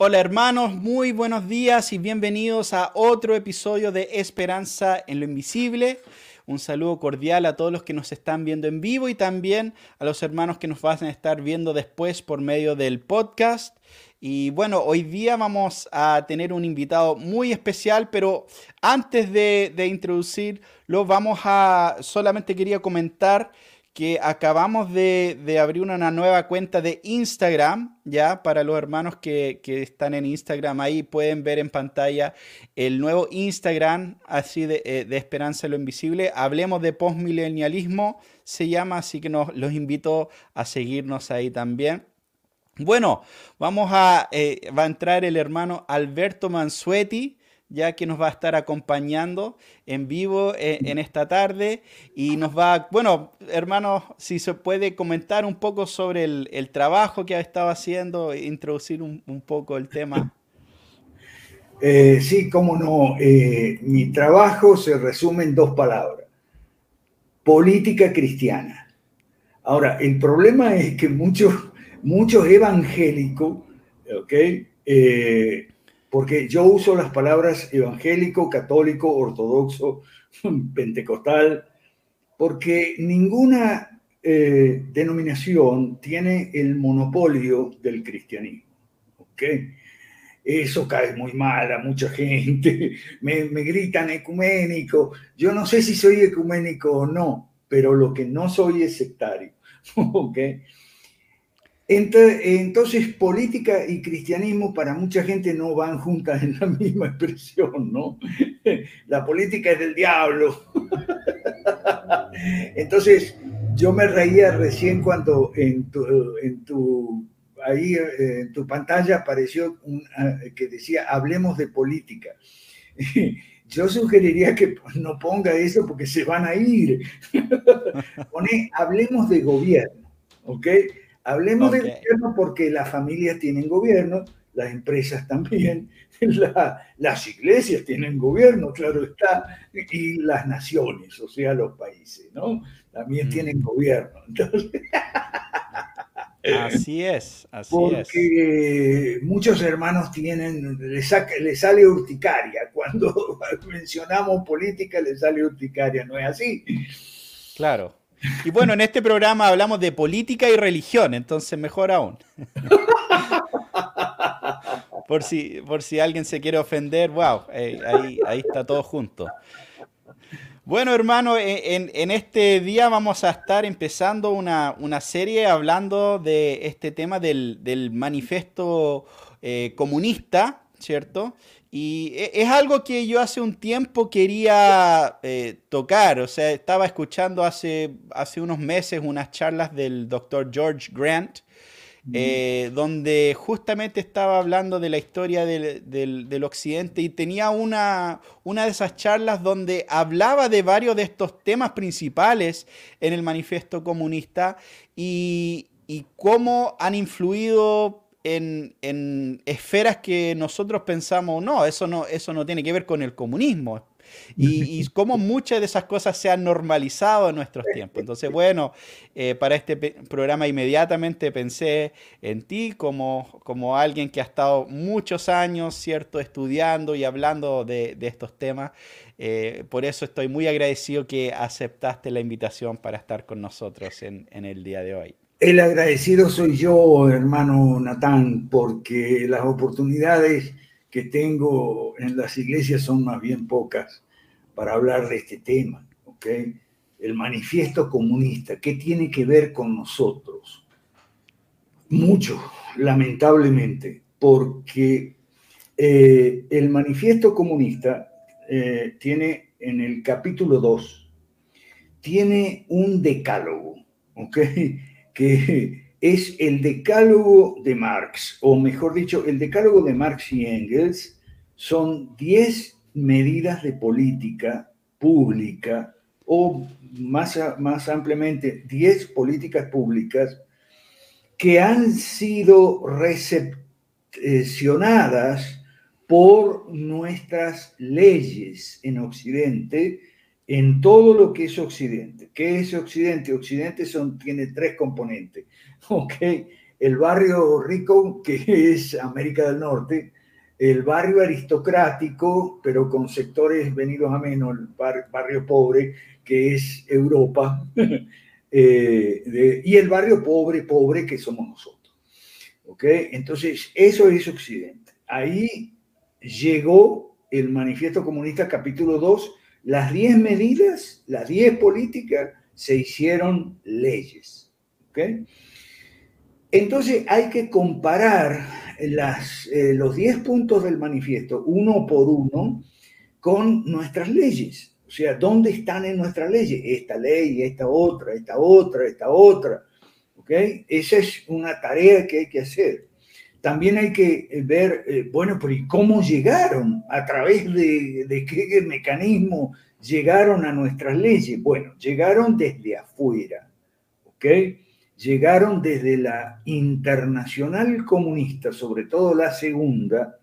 Hola hermanos, muy buenos días y bienvenidos a otro episodio de Esperanza en lo Invisible. Un saludo cordial a todos los que nos están viendo en vivo y también a los hermanos que nos van a estar viendo después por medio del podcast. Y bueno, hoy día vamos a tener un invitado muy especial, pero antes de, introducirlo, vamos a, solamente quería comentar que acabamos de, abrir una nueva cuenta de Instagram, ya para los hermanos que, están en Instagram, ahí pueden ver en pantalla el nuevo Instagram, así de, eh, de Esperanza en lo Invisible. Hablemos de postmilenialismo, se llama, así que nos, los invito a seguirnos ahí también. Bueno, vamos a, eh, va a entrar el hermano Alberto Mansueti ya que nos va a estar acompañando en vivo eh, en, esta tarde y nos va, bueno, hermanos, si se puede comentar un poco sobre el, trabajo que ha estado haciendo, introducir un, poco el tema. Eh, sí, cómo no. Eh, mi trabajo se resume en dos palabras. Política cristiana. Ahora, el problema es que muchos, muchos evangélicos, ¿ok? Porque yo uso las palabras evangélico, católico, ortodoxo, pentecostal, porque ninguna eh, denominación tiene el monopolio del cristianismo. Eso cae muy mal a mucha gente, me, me gritan ecuménico. Yo no sé si soy ecuménico o no, pero lo que no soy es sectario. ¿okay? Entonces, política y cristianismo para mucha gente no van juntas en la misma expresión, ¿no? La política es del diablo. Entonces, yo me reía recién cuando en tu, en tu, ahí, en tu pantalla apareció un, que decía, hablemos de política. Yo sugeriría que no ponga eso porque se van a ir. Pone, hablemos de gobierno, ¿ok? Hablemos de gobierno porque las familias tienen gobierno, las empresas también, las iglesias tienen gobierno, claro está, y las naciones, o sea, los países, ¿no? También mm. tienen gobierno. así es, así porque muchos hermanos tienen, les, sale urticaria. Cuando mencionamos política, les sale urticaria, ¿no es así? Claro. Y bueno, en este programa hablamos de política y religión, entonces mejor aún. por, si, por si alguien se quiere ofender, wow, eh, ahí, ahí está todo junto. Bueno, hermano, en, este día vamos a estar empezando una, serie hablando de este tema del, manifiesto eh, comunista, ¿cierto? Y e, es algo que yo hace un tiempo quería eh, tocar, o sea, estaba escuchando hace, hace unos meses unas charlas del doctor George Grant, eh, donde justamente estaba hablando de la historia del, occidente y tenía una, una de esas charlas donde hablaba de varios de estos temas principales en el manifiesto comunista y, y cómo han influido en, esferas que nosotros pensamos, no, eso no, eso no tiene que ver con el comunismo. Y, cómo muchas de esas cosas se han normalizado en nuestros tiempos. Entonces, bueno, eh, para este programa inmediatamente pensé en ti como, como alguien que ha estado muchos años, ¿cierto?, estudiando y hablando de, estos temas. Eh, por eso estoy muy agradecido que aceptaste la invitación para estar con nosotros en el día de hoy. El agradecido soy yo, hermano Natán, porque las oportunidades que tengo en las iglesias son más bien pocas para hablar de este tema. ¿okay? El manifiesto comunista, ¿qué tiene que ver con nosotros? Mucho, lamentablemente, porque eh, el manifiesto comunista eh, tiene en el capítulo 2, tiene un decálogo, ¿ok? Que es el decálogo de Marx, o mejor dicho, el decálogo de Marx y Engels son 10 medidas de política pública o más, más ampliamente 10 políticas públicas que han sido recepcionadas por nuestras leyes en Occidente en todo lo que es Occidente. ¿Qué es Occidente? Occidente son, tiene tres componentes. ¿ok? el barrio rico, que es América del Norte, el barrio aristocrático, pero con sectores venidos a menos, el barrio pobre, que es Europa, eh, y el barrio pobre, pobre, que somos nosotros. ¿Ok? Entonces, eso es Occidente. Ahí llegó el Manifiesto Comunista capítulo 2, las 10 medidas, las 10 políticas se hicieron leyes. Entonces hay que comparar las, eh, los 10 puntos del manifiesto uno por uno con nuestras leyes. O sea, ¿dónde están en nuestras leyes? Esta ley, esta otra, esta otra, esta otra. Esa es una tarea que hay que hacer. También hay que ver, eh, bueno, pero ¿y cómo llegaron? ¿A través de, qué mecanismo llegaron a nuestras leyes? Bueno, llegaron desde afuera. ¿Ok? llegaron desde la internacional comunista, sobre todo la segunda,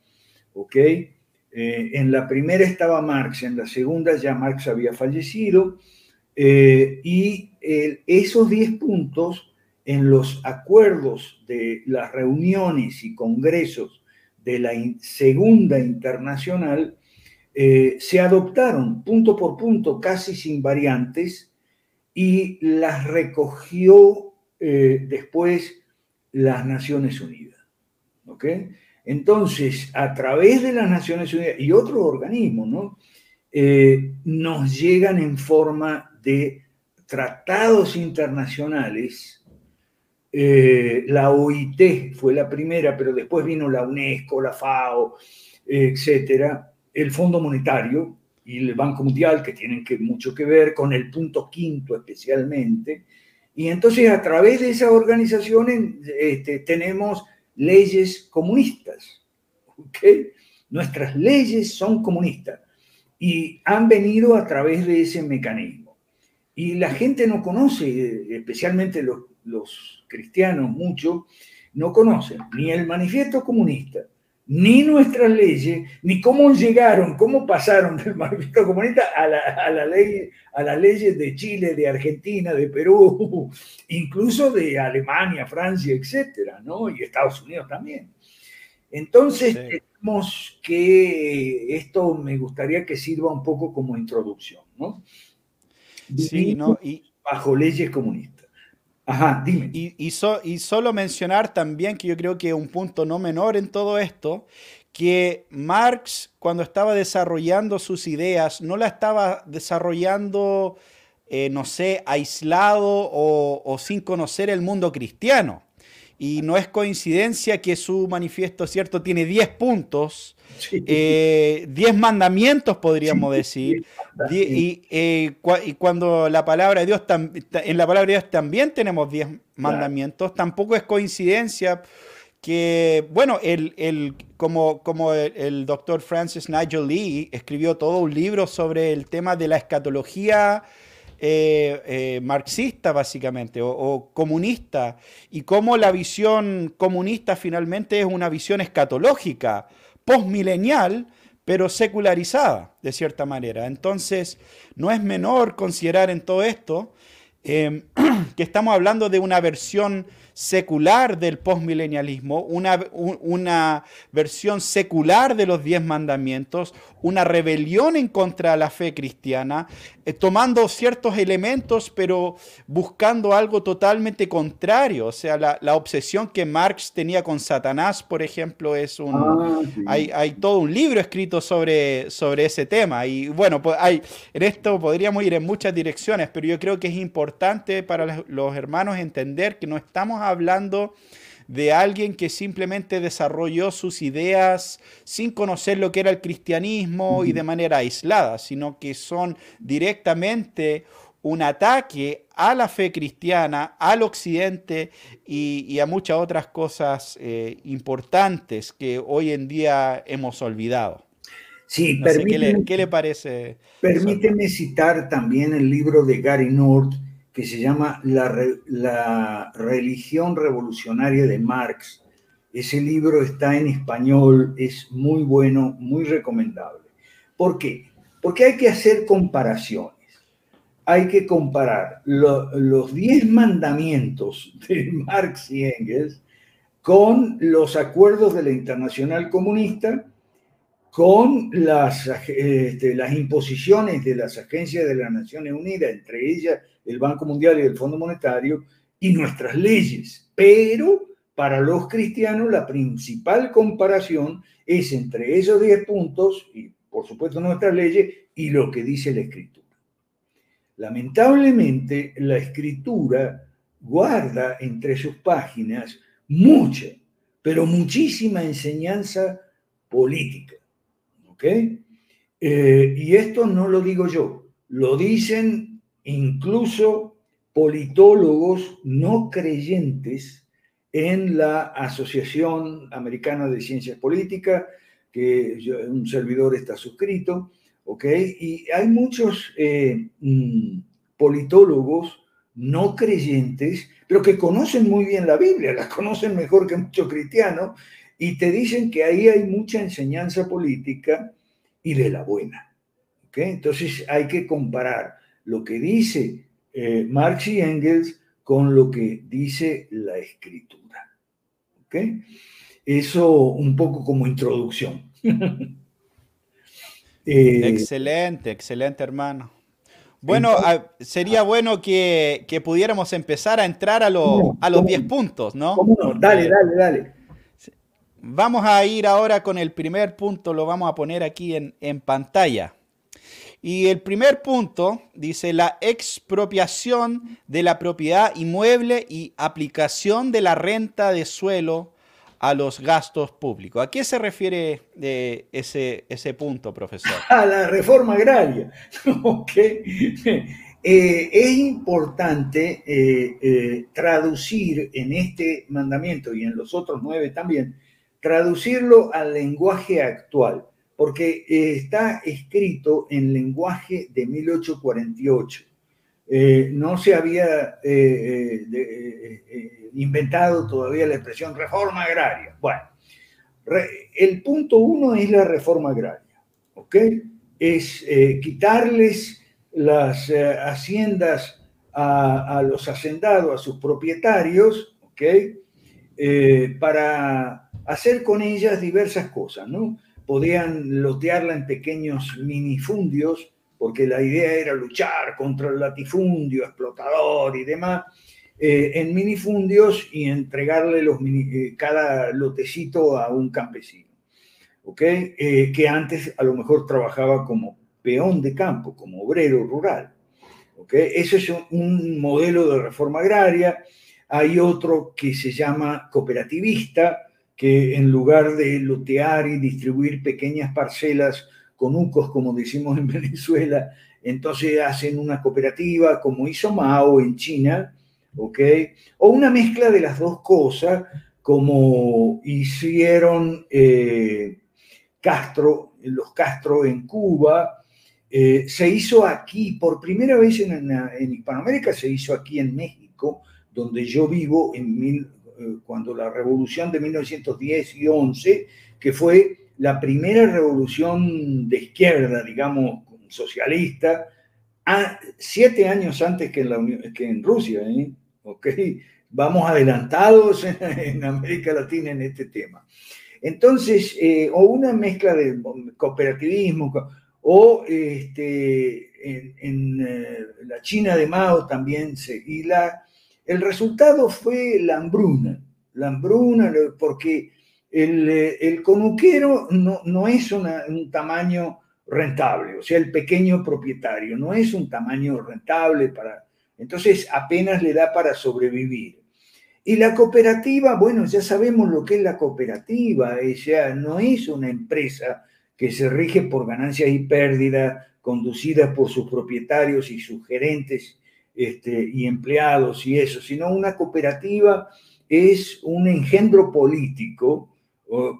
¿ok? Eh, en la primera estaba Marx, en la segunda ya Marx había fallecido, eh, y esos 10 puntos en los acuerdos de las reuniones y congresos de la segunda internacional eh, se adoptaron punto por punto, casi sin variantes, y las recogió eh, después las Naciones Unidas. ¿Ok? Entonces, a través de las Naciones Unidas y otros organismos, ¿no? Eh, nos llegan en forma de tratados internacionales. Eh, la OIT fue la primera, pero después vino la UNESCO, la FAO, etcétera, el Fondo Monetario y el Banco Mundial, que tienen mucho que ver con el punto quinto especialmente, y entonces a través de esas organizaciones este, tenemos leyes comunistas. Nuestras leyes son comunistas y han venido a través de ese mecanismo. Y la gente no conoce, especialmente los, los cristianos mucho, no conocen ni el manifiesto comunista, ni nuestras leyes, ni cómo llegaron, cómo pasaron del manifiesto comunista a, la, a, la ley, a las leyes de Chile, de Argentina, de Perú, incluso de Alemania, Francia, etcétera, ¿no? Y Estados Unidos también. Entonces, tenemos que esto me gustaría que sirva un poco como introducción, ¿no? Sí, ¿no? Y... Bajo leyes comunistas. Ajá, dime. Y, y, solo mencionar también que yo creo que un punto no menor en todo esto, que Marx cuando estaba desarrollando sus ideas no la estaba desarrollando, eh, no sé, aislado o, o sin conocer el mundo cristiano. Y no es coincidencia que su manifiesto, ¿cierto?, tiene 10 puntos, 10 eh, mandamientos, podríamos decir. y, eh, y, cuando la palabra de Dios, en la palabra de Dios también tenemos 10 mandamientos, tampoco es coincidencia que, bueno, el, el como, como el, doctor Francis Nigel Lee escribió todo un libro sobre el tema de la escatología eh, eh, marxista, básicamente, o, comunista, y cómo la visión comunista finalmente es una visión escatológica, postmilenial, pero secularizada, de cierta manera. Entonces, no es menor considerar en todo esto eh, que estamos hablando de una versión secular del postmilenialismo, una, una versión secular de los diez mandamientos, una rebelión en contra de la fe cristiana, eh, tomando ciertos elementos pero buscando algo totalmente contrario. O sea, la, obsesión que Marx tenía con Satanás, por ejemplo, es un... Ah, hay, hay, todo un libro escrito sobre, sobre ese tema. Y bueno, pues hay, en esto podríamos ir en muchas direcciones, pero yo creo que es importante para los hermanos entender que no estamos hablando de alguien que simplemente desarrolló sus ideas sin conocer lo que era el cristianismo y de manera aislada, sino que son directamente un ataque a la fe cristiana, al occidente y, a muchas otras cosas eh, importantes que hoy en día hemos olvidado. Sí, ¿qué, le, parece? Permíteme citar también el libro de Gary North, que se llama la, religión revolucionaria de Marx. Ese libro está en español, es muy bueno, muy recomendable. ¿Por qué? Porque hay que hacer comparaciones. Hay que comparar los diez mandamientos de Marx y Engels con los acuerdos de la Internacional Comunista, con las, este, las imposiciones de las agencias de las Naciones Unidas, entre ellas el Banco Mundial y el Fondo Monetario, y nuestras leyes. Pero para los cristianos la principal comparación es entre esos 10 puntos, y por supuesto nuestras leyes, y lo que dice la Escritura. Lamentablemente, la Escritura guarda entre sus páginas mucha, pero muchísima enseñanza política. ¿Ok? Eh, y esto no lo digo yo, lo dicen incluso politólogos no creyentes en la Asociación Americana de Ciencias Políticas, que un servidor está suscrito, ¿ok? Y hay muchos eh, mm, politólogos no creyentes, pero que conocen muy bien la Biblia, la conocen mejor que muchos cristianos, y te dicen que ahí hay mucha enseñanza política y de la buena. Entonces hay que comparar lo que dice eh, Marx y Engels con lo que dice la escritura. Eso un poco como introducción. Eh, excelente, excelente hermano. Bueno, ah, sería bueno que, pudiéramos empezar a entrar a, a los 10 puntos, ¿no? Dale, dale, dale. Vamos a ir ahora con el primer punto, lo vamos a poner aquí en, en pantalla. Y el primer punto dice la expropiación de la propiedad inmueble y aplicación de la renta de suelo a los gastos públicos. ¿A qué se refiere de ese, ese punto, profesor? A la reforma agraria. Eh, es importante eh, eh, traducir en este mandamiento y en los otros nueve también, traducirlo al lenguaje actual, porque está escrito en lenguaje de 1848. no se había inventado todavía la expresión reforma agraria. Bueno, el punto uno es la reforma agraria, ¿ok? Es eh, quitarles las eh, haciendas a, los hacendados, a sus propietarios, ¿ok? Eh, para hacer con ellas diversas cosas, ¿no? Podían lotearla en pequeños minifundios, porque la idea era luchar contra el latifundio, explotador y demás, eh, en minifundios y entregarle los eh, cada lotecito a un campesino, ¿ok? Eh, que antes a lo mejor trabajaba como peón de campo, como obrero rural. ¿ok? Ese es un modelo de reforma agraria. Hay otro que se llama cooperativista, que en lugar de lotear y distribuir pequeñas parcelas conucos, como decimos en Venezuela, entonces hacen una cooperativa como hizo Mao en China, ¿ok? O una mezcla de las dos cosas, como hicieron eh, Castro, los Castro en Cuba, eh, se hizo aquí, por primera vez en, en, Hispanoamérica, se hizo aquí en México, donde yo vivo en mil, cuando la revolución de 1910 y 11, que fue la primera revolución de izquierda, digamos, socialista, a, siete años antes que en, la, que en Rusia. ¿eh? Vamos adelantados en, América Latina en este tema. Entonces, eh, o una mezcla de cooperativismo, o este, en, eh, la China de Mao también se... La, el resultado fue la hambruna, la hambruna, porque el, el conuquero no, no es un tamaño rentable, o sea, el pequeño propietario no es un tamaño rentable para entonces apenas le da para sobrevivir. Y la cooperativa, bueno, ya sabemos lo que es la cooperativa, ella no es una empresa que se rige por ganancias y pérdidas conducida por sus propietarios y sus gerentes este, y empleados y eso, sino una cooperativa es un engendro político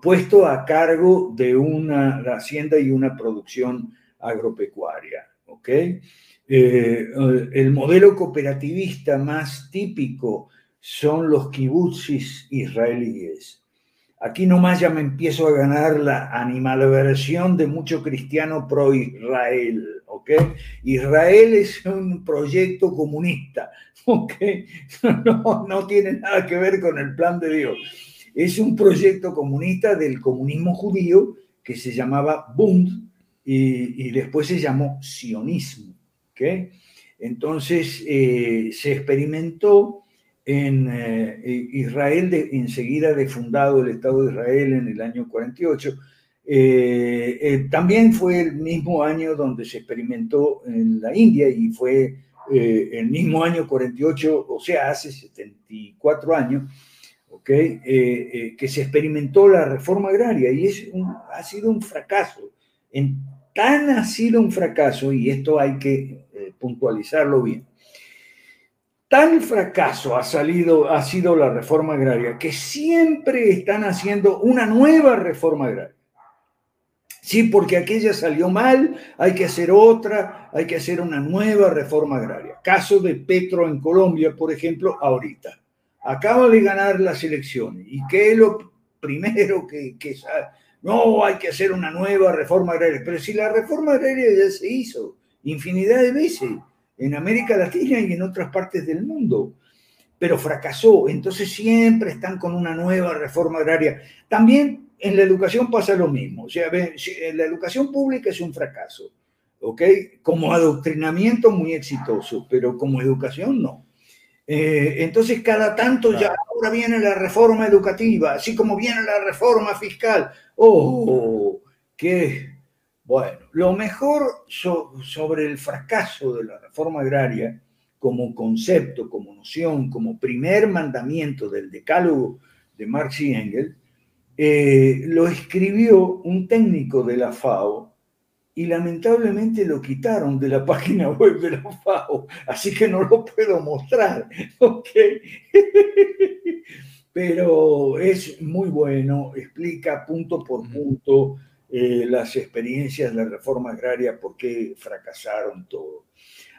puesto a cargo de una hacienda y una producción agropecuaria. ¿ok?, eh, el modelo cooperativista más típico son los kibutzis israelíes. Aquí nomás ya me empiezo a ganar la animalversión de mucho cristiano pro-Israel, ¿ok? Israel es un proyecto comunista, ¿ok? No, no tiene nada que ver con el plan de Dios. es un proyecto comunista del comunismo judío que se llamaba Bund y, después se llamó sionismo. ¿okay? Entonces eh, se experimentó en eh, Israel, de, enseguida el Estado de Israel en el año 48. Eh, también fue el mismo año donde se experimentó en la India y fue el mismo año 48, o sea, hace 74 años, que se experimentó la reforma agraria y es ha sido un fracaso. En, tan ha sido un fracaso, y esto hay que puntualizarlo bien, tal fracaso ha, salido, ha sido la reforma agraria que siempre están haciendo una nueva reforma agraria. Sí, porque aquella salió mal, hay que hacer otra, hay que hacer una nueva reforma agraria. Caso de Petro en Colombia, por ejemplo, ahorita. Acaba de ganar las elecciones. ¿Y qué es lo primero que, que no, hay que hacer una nueva reforma agraria? Pero si la reforma agraria ya se hizo infinidad de veces en América Latina y en otras partes del mundo, pero fracasó. Entonces siempre están con una nueva reforma agraria. También en la educación pasa lo mismo. O sea, la educación pública es un fracaso, ¿ok? Como adoctrinamiento muy exitoso, pero como educación no. Eh, entonces cada tanto ya ahora viene la reforma educativa, así como viene la reforma fiscal. Oh, qué bueno, lo mejor sobre el fracaso de la reforma agraria como concepto, como noción, como primer mandamiento del decálogo de Marx y Engels, eh, lo escribió un técnico de la FAO y lamentablemente lo quitaron de la página web de la FAO, así que no lo puedo mostrar. Pero es muy bueno, explica punto por punto eh, las experiencias la reforma agraria, por qué fracasaron todo.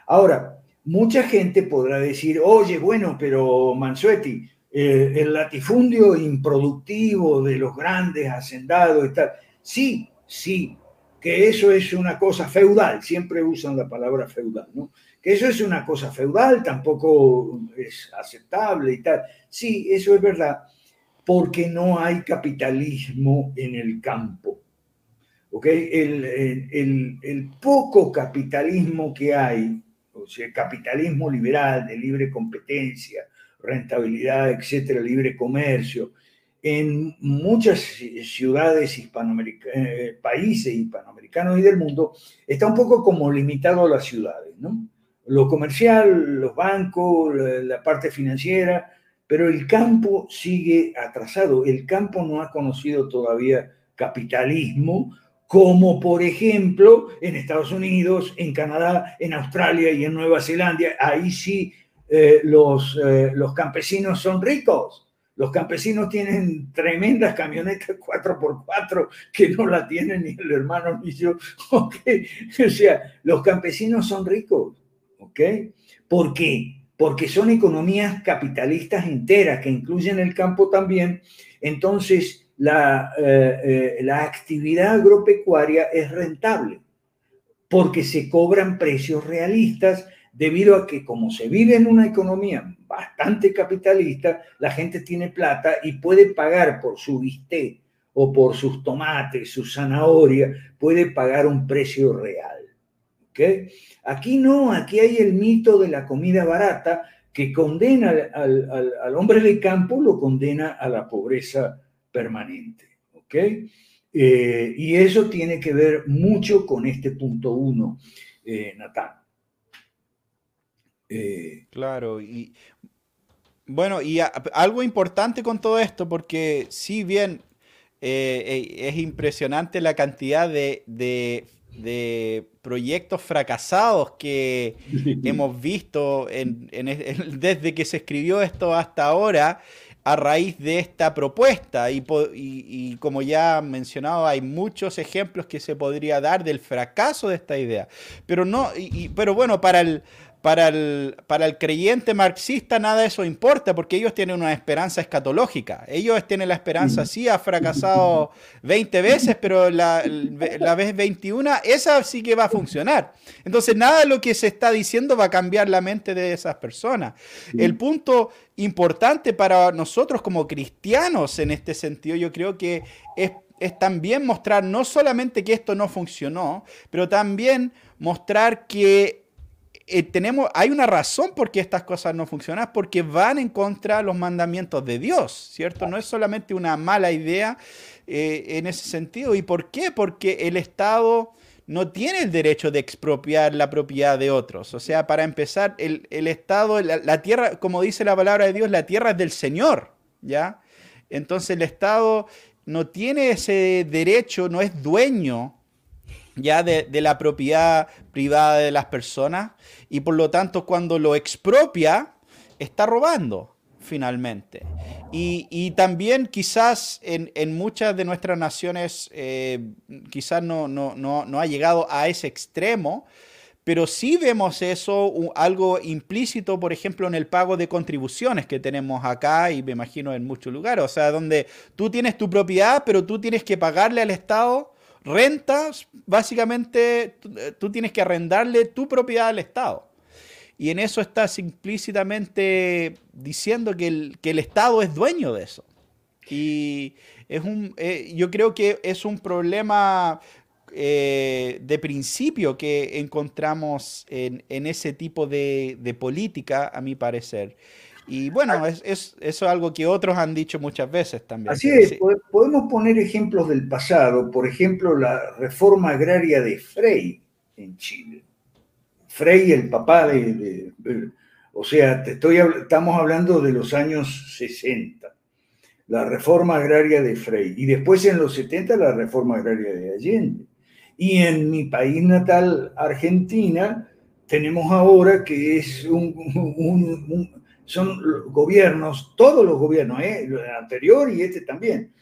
Ahora, mucha gente podrá decir, oye, bueno, pero Mansueti, eh, el latifundio improductivo de los grandes hacendados y. Sí, sí, que eso es una cosa feudal, siempre usan la palabra feudal, ¿no? Que eso es una cosa feudal, tampoco es aceptable y tal. Sí, eso es verdad, porque no hay capitalismo en el campo. El, poco capitalismo que hay, o sea, capitalismo liberal, de libre competencia, rentabilidad, etcétera, libre comercio, en muchas ciudades hispanoamericanas, eh, países hispanoamericanos y del mundo, está un poco como limitado a las ciudades, ¿no? Lo comercial, los bancos, la parte financiera, pero el campo sigue atrasado. El campo no ha conocido todavía capitalismo como por ejemplo en Estados Unidos, en Canadá, en Australia y en Nueva Zelanda. Ahí sí eh, los, eh, los campesinos son ricos. Los campesinos tienen tremendas camionetas 4x4 que no la tienen ni el hermano ni yo. O sea, los campesinos son ricos. ¿Ok? ¿Por qué? Porque son economías capitalistas enteras que incluyen el campo también. Entonces, la, eh, eh, la actividad agropecuaria es rentable porque se cobran precios realistas debido a que como se vive en una economía bastante capitalista, la gente tiene plata y puede pagar por su bistec o por sus tomates, su zanahoria, puede pagar un precio real. Aquí no, aquí hay el mito de la comida barata que condena al, al, hombre del campo, lo condena a la pobreza permanente. ¿Ok? Eh, y eso tiene que ver mucho con este punto uno, eh, Natán. Eh, claro, y bueno, y algo importante con todo esto, porque si bien es impresionante la cantidad de, proyectos fracasados que hemos visto desde que se escribió esto hasta ahora, a raíz de esta propuesta. Y, como ya mencionado, hay muchos ejemplos que se podría dar del fracaso de esta idea. Pero, no, pero bueno, para el, para el, para el creyente marxista nada de eso importa porque ellos tienen una esperanza escatológica. Ellos tienen la esperanza, sí, ha fracasado 20 veces, pero la, la vez 21, esa sí que va a funcionar. Entonces, nada de lo que se está diciendo va a cambiar la mente de esas personas. El punto importante para nosotros como cristianos en este sentido, yo creo que es, es también mostrar no solamente que esto no funcionó, pero también mostrar que eh, tenemos, hay una razón por qué estas cosas no funcionan, porque van en contra de los mandamientos de Dios, ¿cierto? No es solamente una mala idea eh, en ese sentido. ¿Y por qué? Porque el Estado no tiene el derecho de expropiar la propiedad de otros. O sea, para empezar, el, Estado, la, tierra, como dice la palabra de Dios, la tierra es del Señor, ¿ya? Entonces el Estado no tiene ese derecho, no es dueño ya de, la propiedad privada de las personas y por lo tanto cuando lo expropia está robando finalmente. Y, también quizás en, muchas de nuestras naciones eh, quizás no, no, no, ha llegado a ese extremo, pero sí vemos eso, algo implícito, por ejemplo, en el pago de contribuciones que tenemos acá y me imagino en muchos lugares, o sea, donde tú tienes tu propiedad, pero tú tienes que pagarle al Estado rentas, básicamente tú tienes que arrendarle tu propiedad al Estado. Y en eso estás implícitamente diciendo que el, que el Estado es dueño de eso. Y es un, eh, yo creo que es un problema eh, de principio que encontramos en, en ese tipo de, política, a mi parecer. Y bueno, es, es, eso es algo que otros han dicho muchas veces también. Así es, podemos poner ejemplos del pasado, por ejemplo, la reforma agraria de Frey en Chile. Frey, el papá de, o sea, te estoy, estamos hablando de los años 60, la reforma agraria de Frey, y después en los 70 la reforma agraria de Allende. Y en mi país natal, Argentina, tenemos ahora que es un, un son gobiernos, todos los gobiernos, ¿eh? el anterior y este también,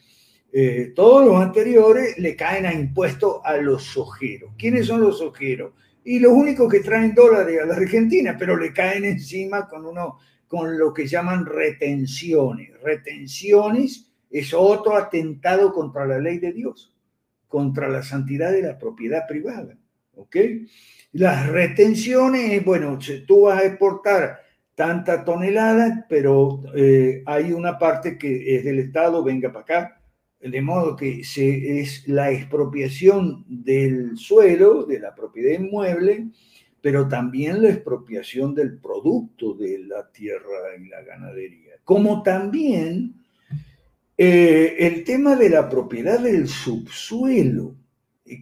eh, todos los anteriores le caen a impuestos a los ojeros. ¿Quiénes son los ojeros? Y los únicos que traen dólares a la Argentina, pero le caen encima con, uno, con lo que llaman retenciones. Retenciones es otro atentado contra la ley de Dios, contra la santidad de la propiedad privada. ¿Ok? Las retenciones, bueno, tú vas a exportar tanta tonelada, pero eh, hay una parte que es del Estado, venga para acá, de modo que se, es la expropiación del suelo, de la propiedad inmueble, pero también la expropiación del producto de la tierra y la ganadería. Como también eh, el tema de la propiedad del subsuelo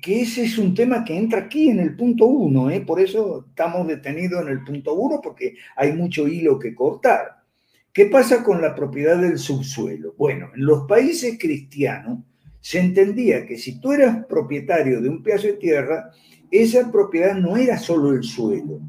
que ese es un tema que entra aquí en el punto uno, ¿eh? por eso estamos detenidos en el punto uno, porque hay mucho hilo que cortar. ¿Qué pasa con la propiedad del subsuelo? Bueno, en los países cristianos se entendía que si tú eras propietario de un pedazo de tierra, esa propiedad no era solo el suelo,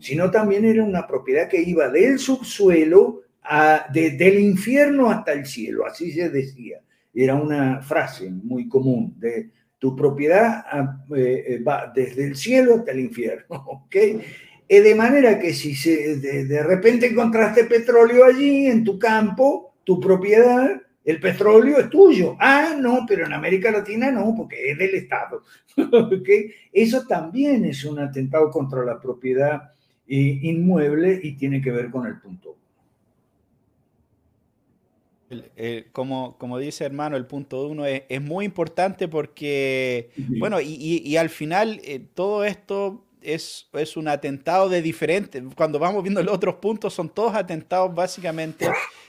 sino también era una propiedad que iba del subsuelo a, del infierno hasta el cielo, así se decía. Era una frase muy común de tu propiedad ah, eh, eh, va desde el cielo hasta el infierno, ¿ok? Eh, de manera que si se, de, repente encontraste petróleo allí en tu campo, tu propiedad, el petróleo es tuyo. Ah, no, pero en América Latina no, porque es del Estado. ¿ok? Eso también es un atentado contra la propiedad inmueble y tiene que ver con el punto como, como dice hermano, el punto uno es, es muy importante porque, bueno, y, y, al final eh, todo esto es, es, un atentado de diferentes, cuando vamos viendo los otros puntos, son todos atentados básicamente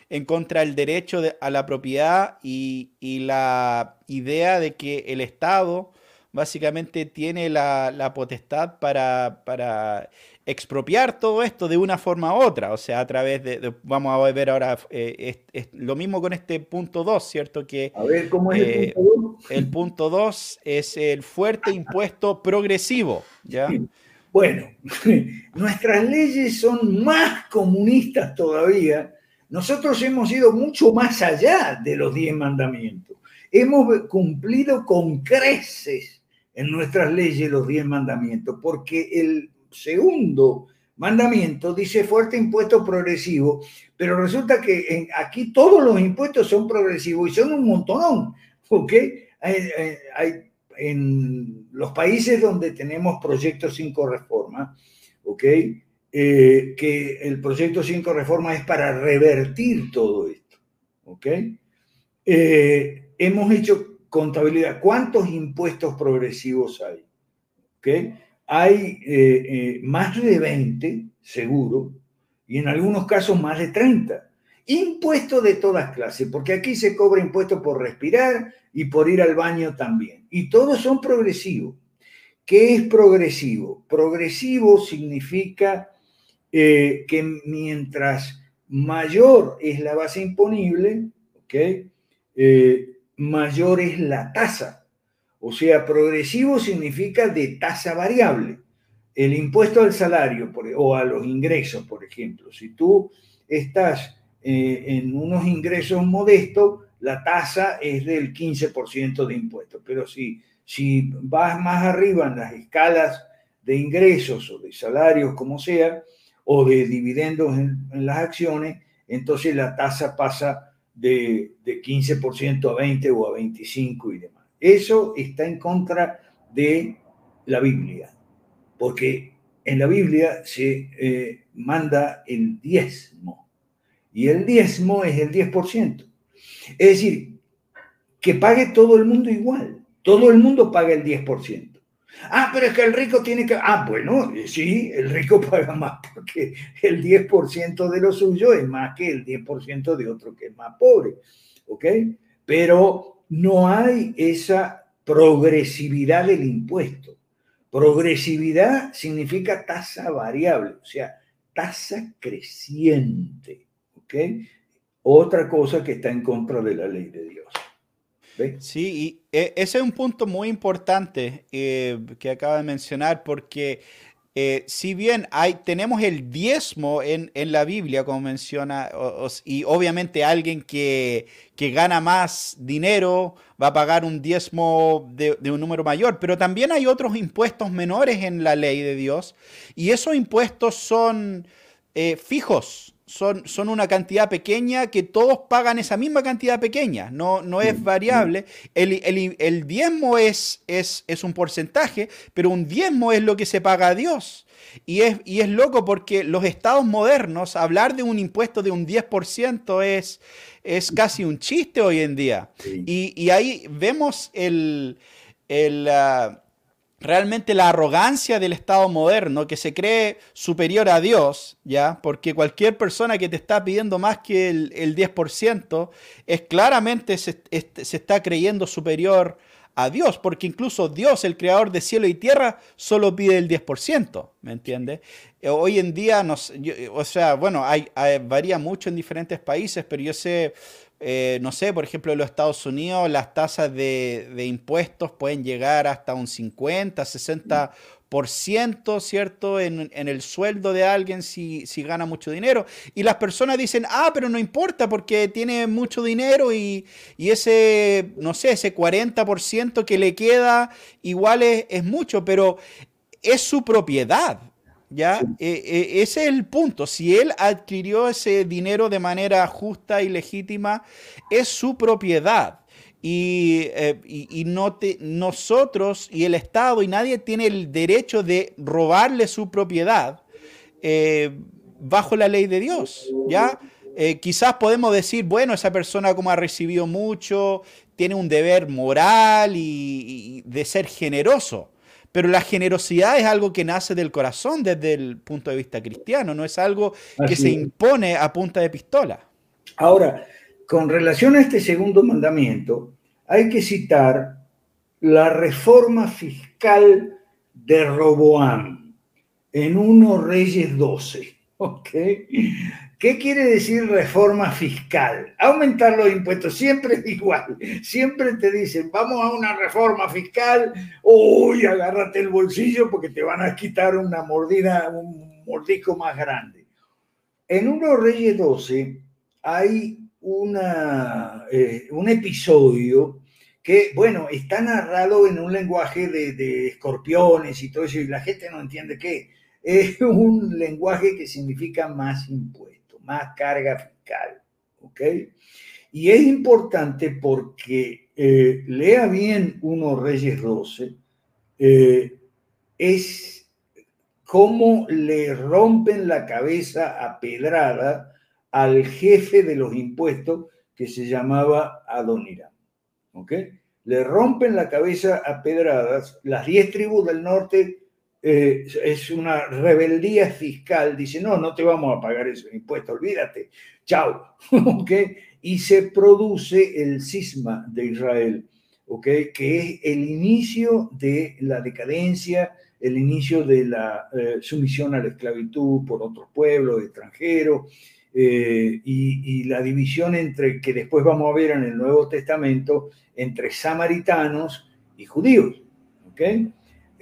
en contra del derecho a la propiedad y, y, la idea de que el Estado básicamente tiene la, la potestad para, para expropiar todo esto de una forma u otra, o sea, a través de, vamos a ver ahora, eh, es, lo mismo con este punto 2, ¿cierto? Que, a ver, ¿cómo es el eh, punto 2? El punto 2 es el fuerte impuesto progresivo, ¿ya? Bueno, nuestras leyes son más comunistas todavía. Nosotros hemos ido mucho más allá de los diez mandamientos. Hemos cumplido con creces en nuestras leyes los diez mandamientos, porque el segundo mandamiento dice fuerte impuesto progresivo, pero resulta que aquí todos los impuestos son progresivos y son un montonón, ¿ok? Hay, en los países donde tenemos proyectos 5 reforma, ¿ok? Eh, que el proyecto 5 reforma es para revertir todo esto, ¿ok? Eh, hemos hecho contabilidad. ¿Cuántos impuestos progresivos hay? ¿Ok? Hay eh, más de 20, seguro, y en algunos casos más de 30. Impuestos de todas clases, porque aquí se cobra impuesto por respirar y por ir al baño también. Y todos son progresivos. ¿Qué es progresivo? Progresivo significa eh, que mientras mayor es la base imponible, eh, mayor es la tasa. O sea, progresivo significa de tasa variable el impuesto al salario o a los ingresos, por ejemplo. Si tú estás eh, en unos ingresos modestos, la tasa es del 15% de impuestos. Pero si, si vas más arriba en las escalas de ingresos o de salarios, como sea, o de dividendos en, las acciones, entonces la tasa pasa de, de 15% a 20 o a 25 y demás. Eso está en contra de la Biblia porque en la Biblia se eh, manda el diezmo, y el diezmo es el 10%. Es decir, que pague todo el mundo igual, todo el mundo paga el 10%. Ah, pero es que el rico tiene que... Ah, bueno, sí, el rico paga más porque el 10% de lo suyo es más que el 10% de otro que es más pobre. ¿Ok? Pero no hay esa progresividad del impuesto. Progresividad significa tasa variable, o sea, tasa creciente. Otra cosa que está en contra de la ley de Dios. Sí, y e, ese es un punto muy importante eh, que acaba de mencionar, porque eh, si bien hay, tenemos el diezmo en, la Biblia, como menciona, y obviamente alguien que, gana más dinero va a pagar un diezmo de, un número mayor, pero también hay otros impuestos menores en la ley de Dios, y esos impuestos son eh, fijos, son, son, una cantidad pequeña que todos pagan esa misma cantidad pequeña, no, no es mm, variable. El, el, diezmo es, es, es, un porcentaje, pero un diezmo es lo que se paga a Dios. Y es, y es loco porque los estados modernos, hablar de un impuesto de un 10% es, es casi un chiste hoy en día. Y, y, ahí vemos el... el ah, realmente la arrogancia del Estado moderno que se cree superior a Dios, ¿ya? Porque cualquier persona que te está pidiendo más que el, 10% es claramente se, se, está creyendo superior a Dios, porque incluso Dios, el creador de cielo y tierra, solo pide el 10%, ¿me entiendes? Hoy en día, o sea, bueno, hay, varía mucho en diferentes países, pero yo sé eh, no sé, por ejemplo, en los Estados Unidos las tasas de, impuestos pueden llegar hasta un 50, 60%, ¿cierto? En, el sueldo de alguien si, gana mucho dinero. Y las personas dicen, ah, pero no importa porque tiene mucho dinero y, ese, no sé, ese 40% que le queda igual es mucho, pero es su propiedad. ¿Ya? Eh, eh, ese es el punto. Si él adquirió ese dinero de manera justa y legítima, es su propiedad. Y, eh, no te, nosotros y el Estado y nadie tiene el derecho de robarle su propiedad bajo la ley de Dios. ¿ya? quizás podemos decir, bueno, esa persona como ha recibido mucho, tiene un deber moral y de ser generoso. Pero la generosidad es algo que nace del corazón desde el punto de vista cristiano, no es algo que se impone a punta de pistola. Ahora, con relación a este segundo mandamiento, hay que citar la reforma fiscal de Roboam en 1 Reyes 12. ¿ok? ¿Qué quiere decir reforma fiscal? Aumentar los impuestos, siempre es igual. Siempre te dicen, vamos a una reforma fiscal, uy, agárrate el bolsillo porque te van a quitar una mordida, un mordisco más grande. En Uno Reyes 12 hay una, eh, un episodio que, bueno, está narrado en un lenguaje de, escorpiones y todo eso, y la gente no entiende qué es un lenguaje que significa más impuesto, más carga fiscal. ¿Ok? Y es importante porque eh, lea bien uno Reyes 12, eh, es cómo le rompen la cabeza a pedrada al jefe de los impuestos que se llamaba Adoniram. ¿Ok? Le rompen la cabeza a pedradas. Las diez tribus del norte eh, es una rebeldía fiscal. Dice, no, no te vamos a pagar esos impuestos, olvídate. Chao. ¿Ok? Y se produce el cisma de Israel. ¿Ok? Que es el inicio de la decadencia, el inicio de la eh, sumisión a la esclavitud por otros pueblos extranjeros, eh, y, la división entre, que después vamos a ver en el Nuevo Testamento, entre samaritanos y judíos. ¿okay?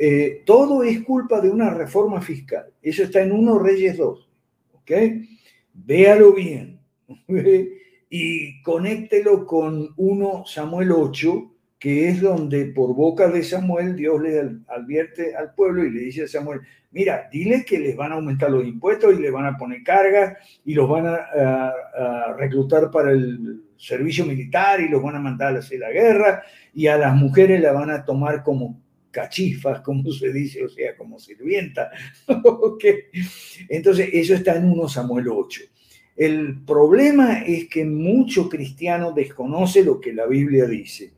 Eh, todo es culpa de una reforma fiscal. Eso está en 1 Reyes 2. ¿okay? Véalo bien. y conéctelo con 1 Samuel 8, que es donde por boca de Samuel Dios le advierte al pueblo y le dice a Samuel, mira, dile que les van a aumentar los impuestos y les van a poner cargas y los van a, reclutar para el servicio militar y los van a mandar a hacer la guerra y a las mujeres la van a tomar como cachifas, como se dice, o sea, como sirvienta. Entonces, eso está en 1 Samuel 8. El problema es que mucho cristiano desconoce lo que la Biblia dice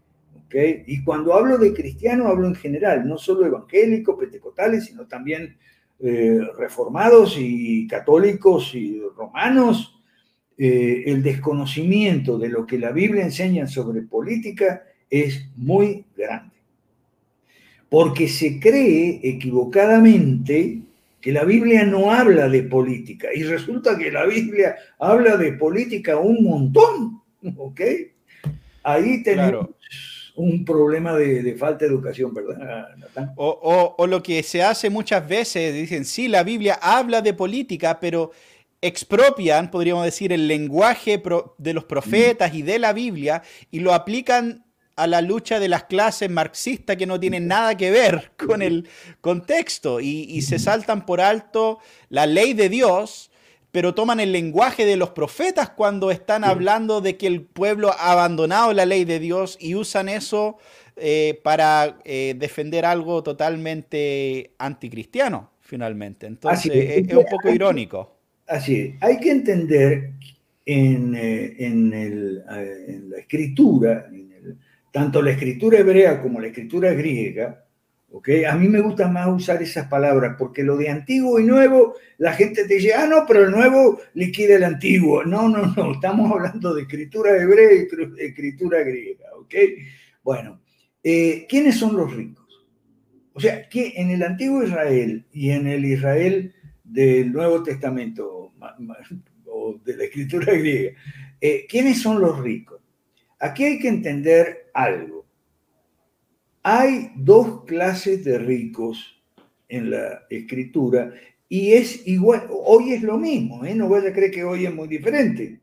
y cuando hablo de cristiano, hablo en general, no solo evangélicos, pentecostales, sino también eh, reformados y católicos y romanos. Eh, el desconocimiento de lo que la Biblia enseña sobre política es muy grande. Porque se cree equivocadamente que la Biblia no habla de política. Y resulta que la Biblia habla de política un montón, ¿ok? Ahí tenemos un problema de, falta de educación, ¿verdad, O, o, lo que se hace muchas veces, dicen, sí, la Biblia habla de política, pero expropian, podríamos decir, el lenguaje de los profetas y de la Biblia y lo aplican a la lucha de las clases marxistas que no tienen nada que ver con el contexto y, y se saltan por alto la ley de Dios pero toman el lenguaje de los profetas cuando están hablando de que el pueblo ha abandonado la ley de Dios y usan eso eh, para eh, defender algo totalmente anticristiano, finalmente. Entonces, es, un poco irónico. Así es. Hay que entender en, eh, en, la escritura, tanto la escritura hebrea como la escritura griega, a mí me gusta más usar esas palabras porque lo de antiguo y nuevo, la gente te dice, ah, no, pero el nuevo liquida el antiguo. No, no, no, estamos hablando de escritura hebrea y escritura griega, ¿ok? Bueno, eh, ¿quiénes son los ricos? O sea, que en el antiguo Israel y en el Israel del Nuevo Testamento o de la escritura griega, eh, ¿quiénes son los ricos? Aquí hay que entender algo hay dos clases de ricos en la escritura y es igual, hoy es lo mismo, ¿eh? no vaya a creer que hoy es muy diferente.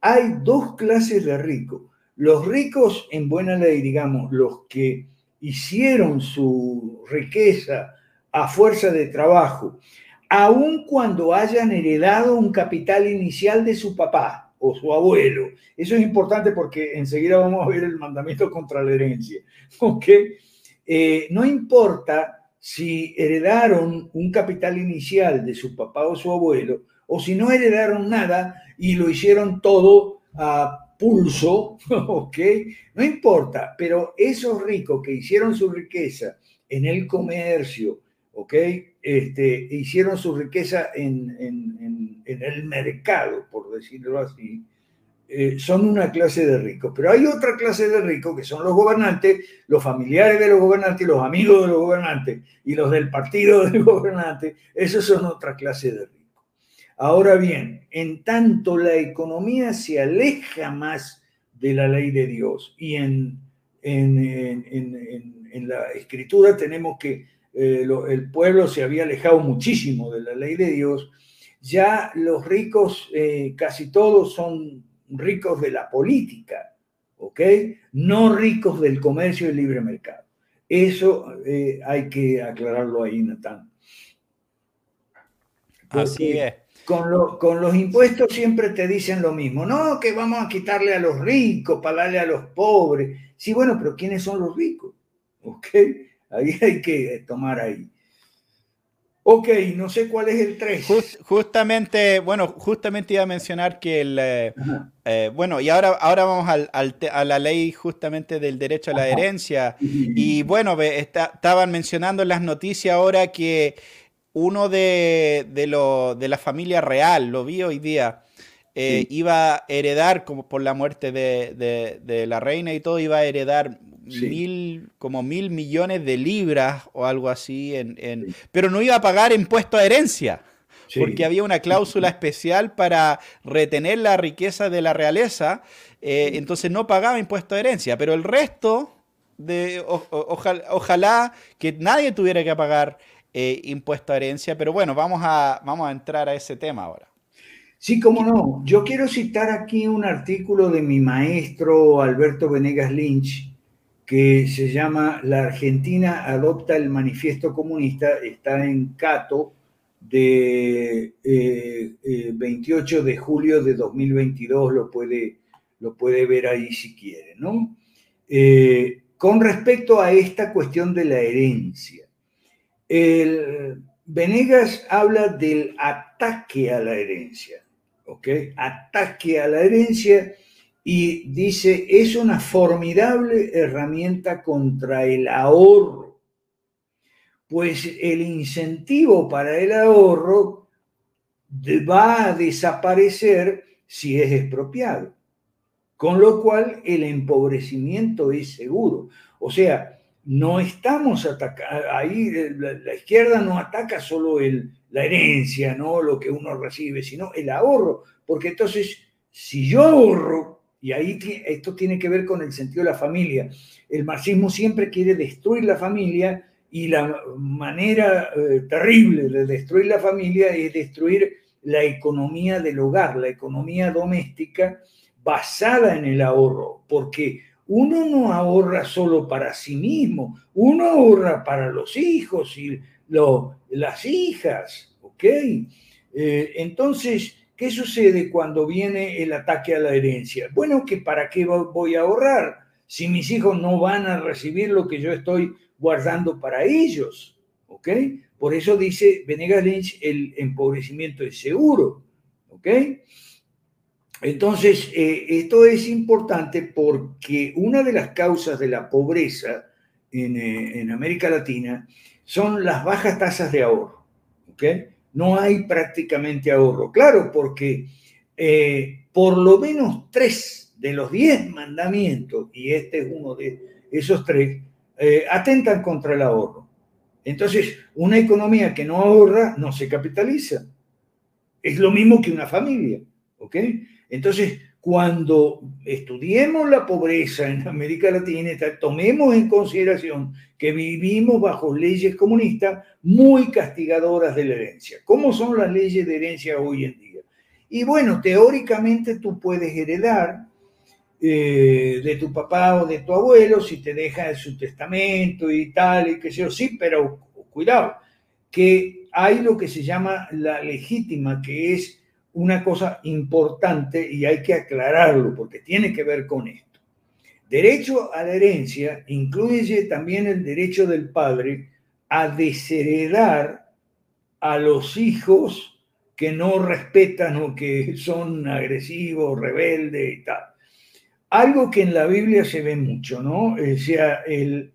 Hay dos clases de ricos. Los ricos en buena ley, digamos, los que hicieron su riqueza a fuerza de trabajo, aun cuando hayan heredado un capital inicial de su papá o su abuelo. Eso es importante porque enseguida vamos a ver el mandamiento contra la herencia. ¿Ok? Eh, no importa si heredaron un capital inicial de su papá o su abuelo, o si no heredaron nada y lo hicieron todo a pulso, ¿ok? No importa, pero esos ricos que hicieron su riqueza en el comercio, ¿ok? Este, hicieron su riqueza en, el mercado, por decirlo así, eh, son una clase de ricos. Pero hay otra clase de ricos que son los gobernantes, los familiares de los gobernantes, los amigos de los gobernantes y los del partido del gobernante, esos son otra clase de ricos. Ahora bien, en tanto la economía se aleja más de la ley de Dios y en, en la escritura tenemos que eh, el pueblo se había alejado muchísimo de la ley de Dios, ya los ricos, eh, casi todos son ricos de la política, ¿ok? No ricos del comercio y el libre mercado. Eso eh, hay que aclararlo ahí, Natán. Así es. Con, con, los impuestos siempre te dicen lo mismo, no, que vamos a quitarle a los ricos para darle a los pobres. Sí, bueno, pero ¿quiénes son los ricos? ¿Ok? Ahí hay que tomar ahí. Ok, no sé cuál es el 3. justamente, bueno, justamente iba a mencionar que el... Eh, eh, bueno, y ahora, ahora vamos al, a la ley justamente del derecho a la herencia. Y bueno, estaban mencionando en las noticias ahora que uno de, de, lo, de la familia real, lo vi hoy día, eh, iba a heredar, como por la muerte de, de, la reina y todo, iba a heredar mil, como mil millones de libras o algo así, en, pero no iba a pagar impuesto a herencia. Porque había una cláusula especial para retener la riqueza de la realeza, eh, entonces no pagaba impuesto a herencia, pero el resto de ojalá, que nadie tuviera que pagar eh, impuesto a herencia, pero bueno, vamos a, vamos a entrar a ese tema ahora. Sí, cómo no. Yo quiero citar aquí un artículo de mi maestro Alberto Venegas Lynch, que se llama La Argentina adopta el manifiesto comunista, está en Cato de 28 eh, eh, de julio de 2022, lo puede, lo puede ver ahí si quiere, ¿no? Eh, con respecto a esta cuestión de la herencia, el, Venegas habla del ataque a la herencia, Ataque a la herencia y dice, es una formidable herramienta contra el ahorro, pues el incentivo para el ahorro va a desaparecer si es expropiado, con lo cual el empobrecimiento es seguro. O sea, no estamos atacando, ahí la, izquierda no ataca solo el, la herencia, ¿no? Lo que uno recibe, sino el ahorro, porque entonces, si yo ahorro, y ahí esto tiene que ver con el sentido de la familia. El marxismo siempre quiere destruir la familia y la manera eh, terrible de destruir la familia es destruir la economía del hogar, la economía doméstica basada en el ahorro, porque uno no ahorra solo para sí mismo, uno ahorra para los hijos y las hijas, ¿ok? Eh, entonces, ¿Qué sucede cuando viene el ataque a la herencia? Bueno, que para qué voy a ahorrar si mis hijos no van a recibir lo que yo estoy guardando para ellos. ¿Ok? Por eso dice Venegas Lynch, el empobrecimiento es seguro. ¿Ok? Entonces, eh, esto es importante porque una de las causas de la pobreza en, eh, América Latina son las bajas tasas de ahorro. No hay prácticamente ahorro. Claro, porque eh, por lo menos tres de los diez mandamientos, y este es uno de esos tres, eh, atentan contra el ahorro. Entonces, una economía que no ahorra no se capitaliza. Es lo mismo que una familia, ¿ok? Entonces, cuando estudiemos la pobreza en América Latina, tomemos en consideración que vivimos bajo leyes comunistas muy castigadoras de la herencia. ¿Cómo son las leyes de herencia hoy en día? Y bueno, teóricamente tú puedes heredar eh, de tu papá o de tu abuelo si te deja su testamento y tal, y que sé sí, pero cuidado, que hay lo que se llama la legítima, que es una cosa importante y hay que aclararlo porque tiene que ver con esto. Derecho a la herencia incluye también el derecho del padre a desheredar a los hijos que no respetan o que son agresivos, rebeldes y tal. Algo que en la Biblia se ve mucho, ¿no? O sea, el,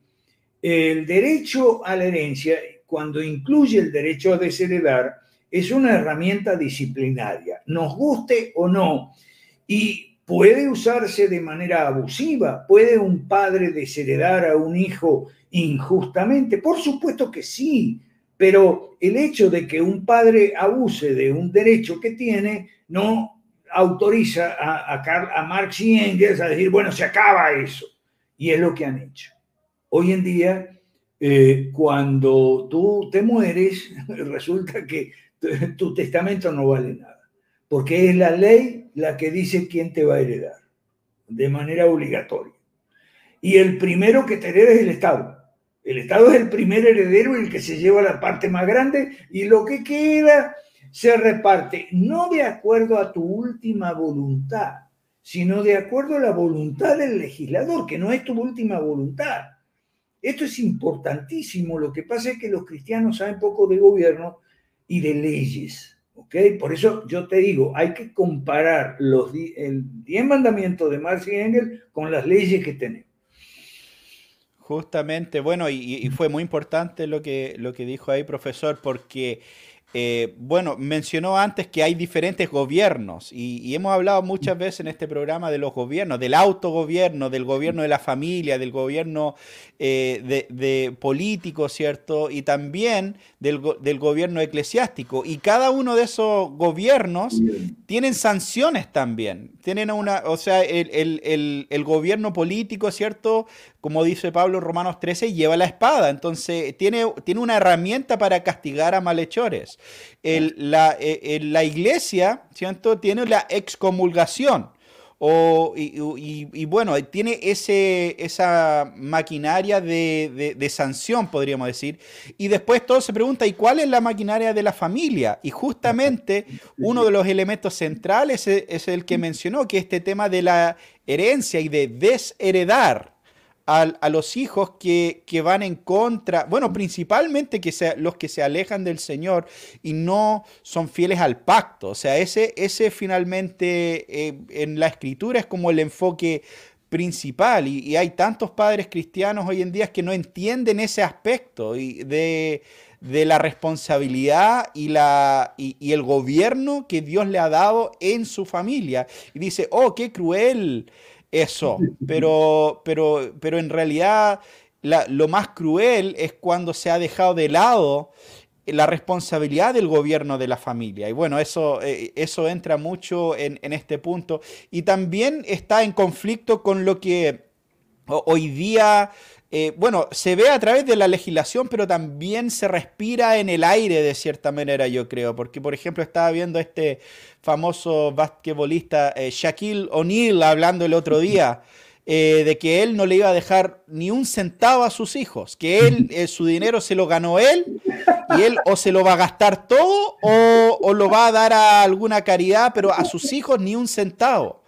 el derecho a la herencia, cuando incluye el derecho a desheredar, es una herramienta disciplinaria, nos guste o no, y puede usarse de manera abusiva. ¿Puede un padre desheredar a un hijo injustamente? Por supuesto que sí, pero el hecho de que un padre abuse de un derecho que tiene no autoriza a, a, Marx y Engels a decir, bueno, se acaba eso. Y es lo que han hecho. Hoy en día, eh, cuando tú te mueres, resulta que tu testamento no vale nada, porque es la ley la que dice quién te va a heredar, de manera obligatoria. Y el primero que te hereda es el Estado. El Estado es el primer heredero, el que se lleva la parte más grande, y lo que queda se reparte no de acuerdo a tu última voluntad, sino de acuerdo a la voluntad del legislador, que no es tu última voluntad. Esto es importantísimo. Lo que pasa es que los cristianos saben poco de gobierno y de leyes. ¿ok? Por eso yo te digo, hay que comparar los, el 10 mandamientos de Marx y Engels con las leyes que tenemos. Justamente, bueno, y, fue muy importante lo que, lo que dijo ahí, profesor, porque eh, bueno, mencionó antes que hay diferentes gobiernos y, hemos hablado muchas veces en este programa de los gobiernos, del autogobierno, del gobierno de la familia, del gobierno eh, de, político, ¿cierto? Y también del, gobierno eclesiástico. Y cada uno de esos gobiernos tienen sanciones también. Tienen una, o sea, el, el gobierno político, ¿cierto? Como dice Pablo en Romanos 13, lleva la espada. Entonces, tiene, tiene una herramienta para castigar a malhechores. la, eh, la, iglesia, ¿cierto? Tiene la excomulgación. O, y, bueno, tiene ese, esa maquinaria de, de, sanción, podríamos decir. Y después todo se pregunta, ¿y cuál es la maquinaria de la familia? Y justamente uno de los elementos centrales es, es el que mencionó, que este tema de la herencia y de desheredar a, los hijos que, van en contra, bueno, principalmente que los que se alejan del Señor y no son fieles al pacto. O sea, ese, ese finalmente eh, en la escritura es como el enfoque principal y, hay tantos padres cristianos hoy en día que no entienden ese aspecto de, la responsabilidad y, la, y, el gobierno que Dios le ha dado en su familia. Y dice, oh, qué cruel eso, pero, pero, pero en realidad lo más cruel es cuando se ha dejado de lado la responsabilidad del gobierno de la familia. Y bueno, eso, eh, eso entra mucho en, en, este punto. Y también está en conflicto con lo que hoy día eh, bueno, se ve a través de la legislación, pero también se respira en el aire de cierta manera, yo creo. Porque, por ejemplo, estaba viendo este famoso basquetbolista eh, Shaquille O'Neal hablando el otro día. Eh, de que él no le iba a dejar ni un centavo a sus hijos, que él su dinero se lo ganó él y él o se lo va a gastar todo o, o, lo va a dar a alguna caridad, pero a sus hijos ni un centavo.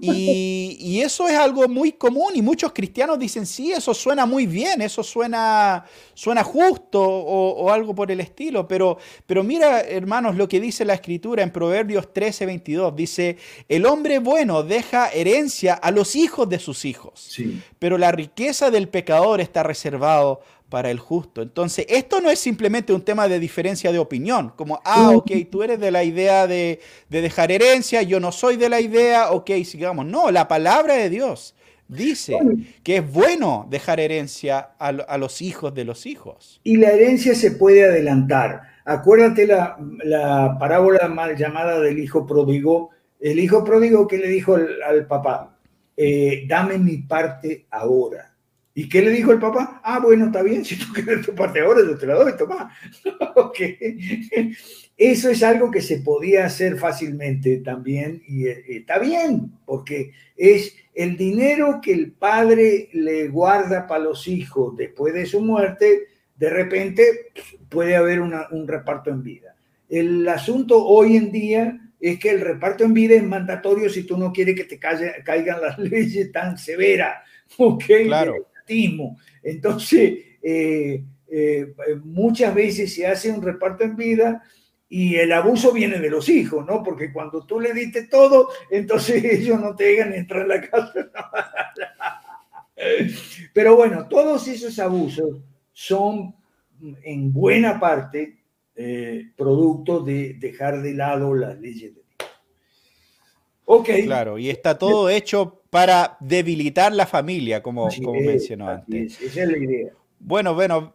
Y, eso es algo muy común y muchos cristianos dicen, sí, eso suena muy bien, eso suena, suena justo o, algo por el estilo, pero, pero mira, hermanos, lo que dice la escritura en Proverbios 13, 22, dice, el hombre bueno deja herencia a los hijos de sus hijos, pero la riqueza del pecador está reservado para el justo. Entonces, esto no es simplemente un tema de diferencia de opinión, como, ah, ok, tú eres de la idea de, dejar herencia, yo no soy de la idea, ok, sigamos. No, la palabra de Dios dice que es bueno dejar herencia a, los hijos de los hijos. Y la herencia se puede adelantar. Acuérdate la, la parábola mal llamada del hijo pródigo. El hijo pródigo que le dijo al, papá, eh, dame mi parte ahora ¿Y qué le dijo el papá? Ah, bueno, está bien, si tú quieres tu parte ahora, yo te la doy, toma. Eso es algo que se podía hacer fácilmente también y eh, está bien, porque es el dinero que el padre le guarda para los hijos después de su muerte, de repente puede haber un reparto en vida. El asunto hoy en día es que el reparto en vida es mandatorio si tú no quieres que te caigan las leyes tan severas. ¿okay? Claro entonces, eh, eh, muchas veces se hace un reparto en vida y el abuso viene de los hijos, ¿no? Porque cuando tú le diste todo, entonces ellos no te dejan entrar a la casa. Pero bueno, todos esos abusos son en buena parte eh, producto de dejar de lado las leyes de Dios. Ok. Claro, y está todo hecho para debilitar la familia, como, como mencionó antes. esa es la idea. Bueno, bueno,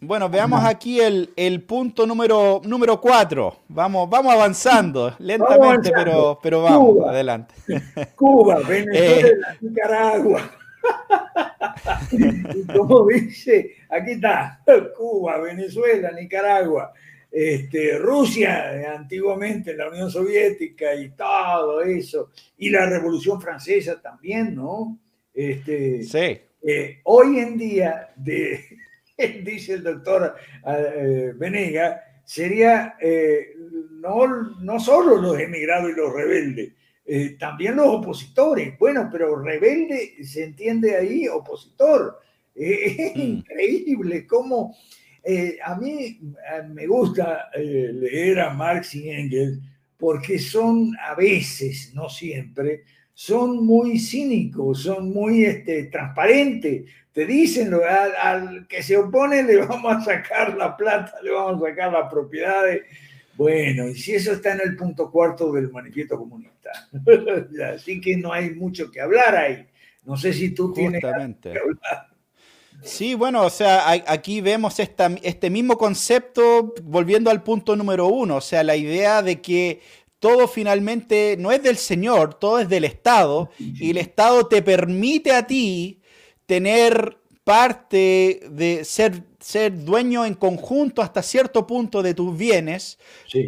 bueno, veamos aquí el, punto número, número cuatro. Vamos, vamos avanzando, lentamente, Pero, pero vamos, adelante. Cuba, Venezuela, eh, Nicaragua. como dice, aquí está, Cuba, Venezuela, Nicaragua este, Rusia, antiguamente la Unión Soviética y todo eso, y la Revolución Francesa también, ¿no? Este, sí. Eh, hoy en día, de, dice el doctor eh, Venega, sería eh, no, no solo los emigrados y los rebeldes, eh, también los opositores. Bueno, pero rebelde se entiende ahí opositor. es mm. increíble cómo a mí me gusta leer a Marx y Engels porque son a veces, no siempre, son muy cínicos, son muy este, transparentes. Te dicen, al, al, que se opone le vamos a sacar la plata, le vamos a sacar las propiedades. Bueno, y si eso está en el punto cuarto del manifiesto comunista. Así que no hay mucho que hablar ahí. No sé si tú tienes que hablar. Sí, bueno, o sea, aquí vemos esta, este mismo concepto volviendo al punto número uno, o sea, la idea de que todo finalmente no es del Señor, todo es del Estado, y el Estado te permite a ti tener parte de ser, ser dueño en conjunto hasta cierto punto de tus bienes,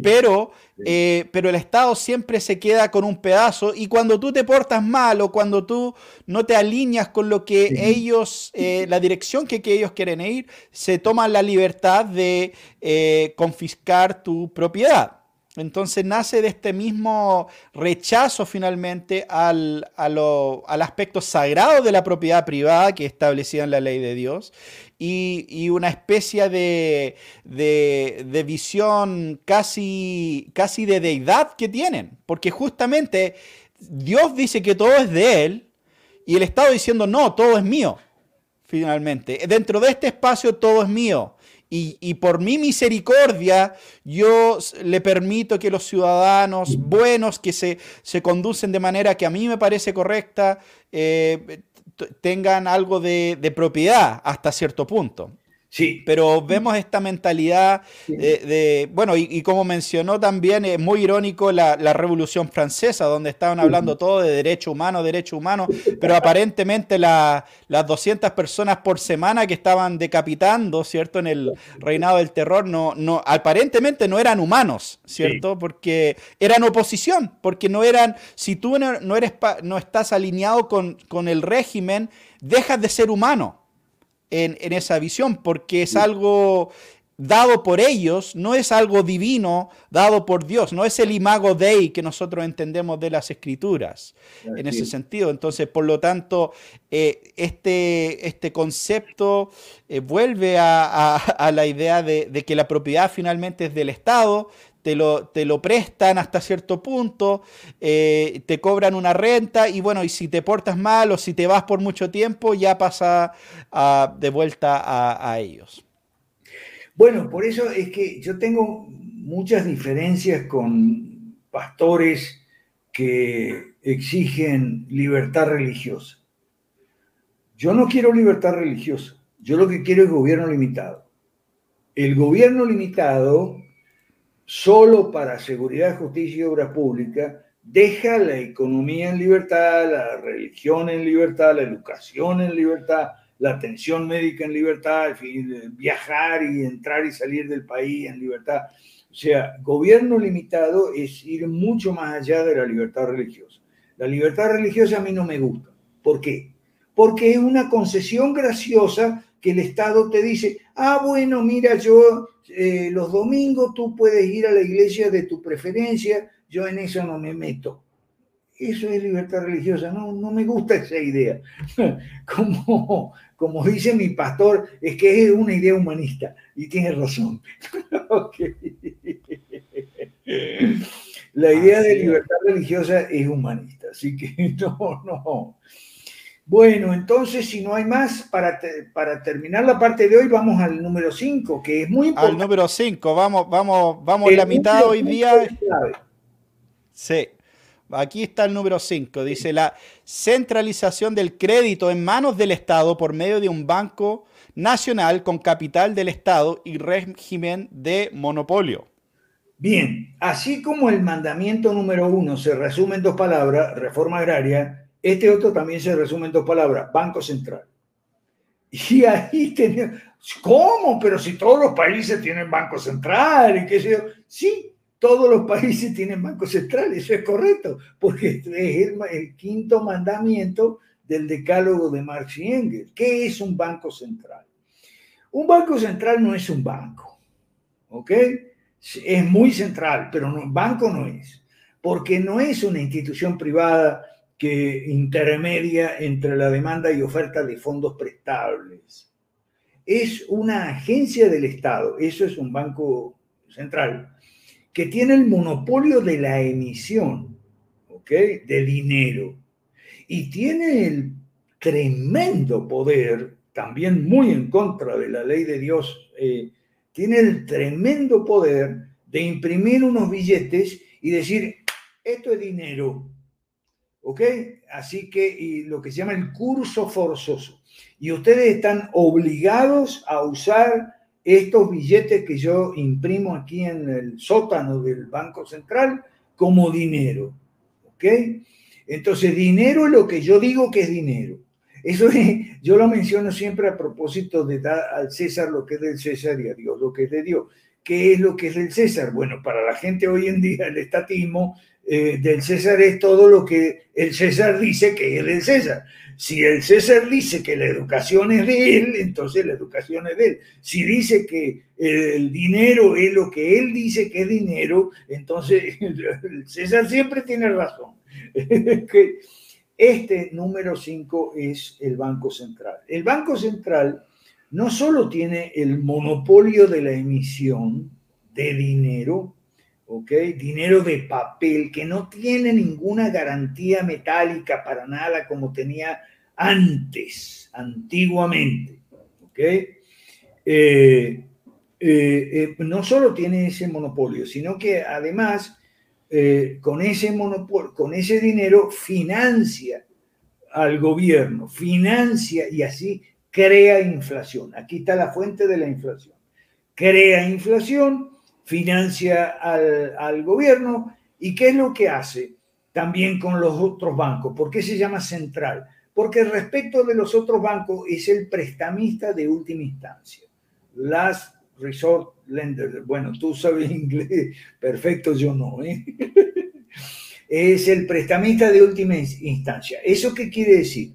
pero, eh, pero el Estado siempre se queda con un pedazo y cuando tú te portas mal o cuando tú no te alineas con lo que ellos, eh, la dirección que, que, ellos quieren ir, se toman la libertad de eh, confiscar tu propiedad. Entonces nace de este mismo rechazo finalmente al, aspecto sagrado de la propiedad privada que establecida en la ley de Dios y, una especie de, visión casi, casi de deidad que tienen. Porque justamente Dios dice que todo es de Él y el Estado diciendo no, todo es mío. Finalmente, dentro de este espacio todo es mío. Y, por mi misericordia yo le permito que los ciudadanos buenos que se, se conducen de manera que a mí me parece correcta eh, tengan algo de, de propiedad hasta cierto punto. Sí. Pero vemos esta mentalidad de, bueno, y, como mencionó también, es muy irónico la, Revolución Francesa, donde estaban hablando todo de derecho humano, derecho humano, pero aparentemente las 200 personas por semana que estaban decapitando, ¿cierto? En el reinado del terror, no, no, aparentemente no eran humanos, ¿cierto? Porque eran oposición, porque no eran, si tú no, eres, no estás alineado con, con el régimen, dejas de ser humano en, esa visión, porque es algo dado por ellos, no es algo divino dado por Dios, no es el imago Dei que nosotros entendemos de las escrituras en ese sentido. Entonces, por lo tanto, eh, este, este concepto eh, vuelve a, la idea de, de, que la propiedad finalmente es del Estado, te lo, te lo prestan hasta cierto punto, eh, te cobran una renta y bueno, y si te portas mal o si te vas por mucho tiempo, ya pasa de vuelta a, ellos. Bueno, por eso es que yo tengo muchas diferencias con pastores que exigen libertad religiosa. Yo no quiero libertad religiosa, yo lo que quiero es gobierno limitado. El gobierno limitado solo para seguridad, justicia y obra pública, deja la economía en libertad, la religión en libertad, la educación en libertad, la atención médica en libertad, viajar y entrar y salir del país en libertad. O sea, gobierno limitado es ir mucho más allá de la libertad religiosa. La libertad religiosa a mí no me gusta. ¿Por qué? Porque es una concesión graciosa que el Estado te dice, ah, bueno, mira, yo eh, los domingos tú puedes ir a la iglesia de tu preferencia, yo en eso no me meto. Eso es libertad religiosa, no, no me gusta esa idea. Como, como dice mi pastor, es que es una idea humanista y tiene razón. La idea de libertad religiosa es humanista, así que no, no. Bueno, entonces, si no hay más, para, para terminar la parte de hoy, vamos al número 5, que es muy importante. Al número 5, vamos, vamos, vamos la mitad hoy día. Sí. Aquí está el número 5. Dice la centralización del crédito en manos del Estado por medio de un banco nacional con capital del Estado y régimen de monopolio. Bien, así como el mandamiento número uno se resume en dos palabras, reforma agraria, este otro también se resume en dos palabras, Banco Central. Y ahí tenía, ¿cómo? Pero si todos los países tienen Banco Central y qué sé yo. Sí, todos los países tienen Banco Central, eso es correcto, porque es el, quinto mandamiento del decálogo de Marx y Engels. ¿Qué es un banco central? Un banco central no es un banco, ¿ok? es muy central, pero no, banco no es, porque no es una institución privada que intermedia entre la demanda y oferta de fondos prestables. Es una agencia del Estado, eso es un banco central, que tiene el monopolio de la emisión ¿ok? de dinero y tiene el tremendo poder, también muy en contra de la ley de Dios, eh, tiene el tremendo poder de imprimir unos billetes y decir, esto es dinero, ¿ok? Así que y lo que se llama el curso forzoso. Y ustedes están obligados a usar estos billetes que yo imprimo aquí en el sótano del Banco Central como dinero, ¿ok? Entonces, dinero es lo que yo digo que es dinero. Eso es, yo lo menciono siempre a propósito de dar al César lo que es del César y a Dios lo que es de Dios. ¿Qué es lo que es del César? Bueno, para la gente hoy en día el estatismo eh, del César es todo lo que el César dice que es del César. Si el César dice que la educación es de él, entonces la educación es de él. Si dice que el dinero es lo que él dice que es dinero, entonces el César siempre tiene razón. Este número 5 es el Banco Central. El Banco Central no solo tiene el monopolio de la emisión de dinero, ¿ok? Dinero de papel que no tiene ninguna garantía metálica para nada como tenía antes, antiguamente, ¿ok? Eh, eh, eh, no solo tiene ese monopolio, sino que además con ese monopolio, con ese dinero financia al gobierno, financia y así crea inflación. Aquí está la fuente de la inflación. Crea inflación financia al, gobierno y qué es lo que hace también con los otros bancos. ¿Por qué se llama central? Porque respecto de los otros bancos es el prestamista de última instancia. Last Resort Lender. Bueno, tú sabes inglés, perfecto, yo no. ¿eh? es el prestamista de última instancia. ¿Eso qué quiere decir?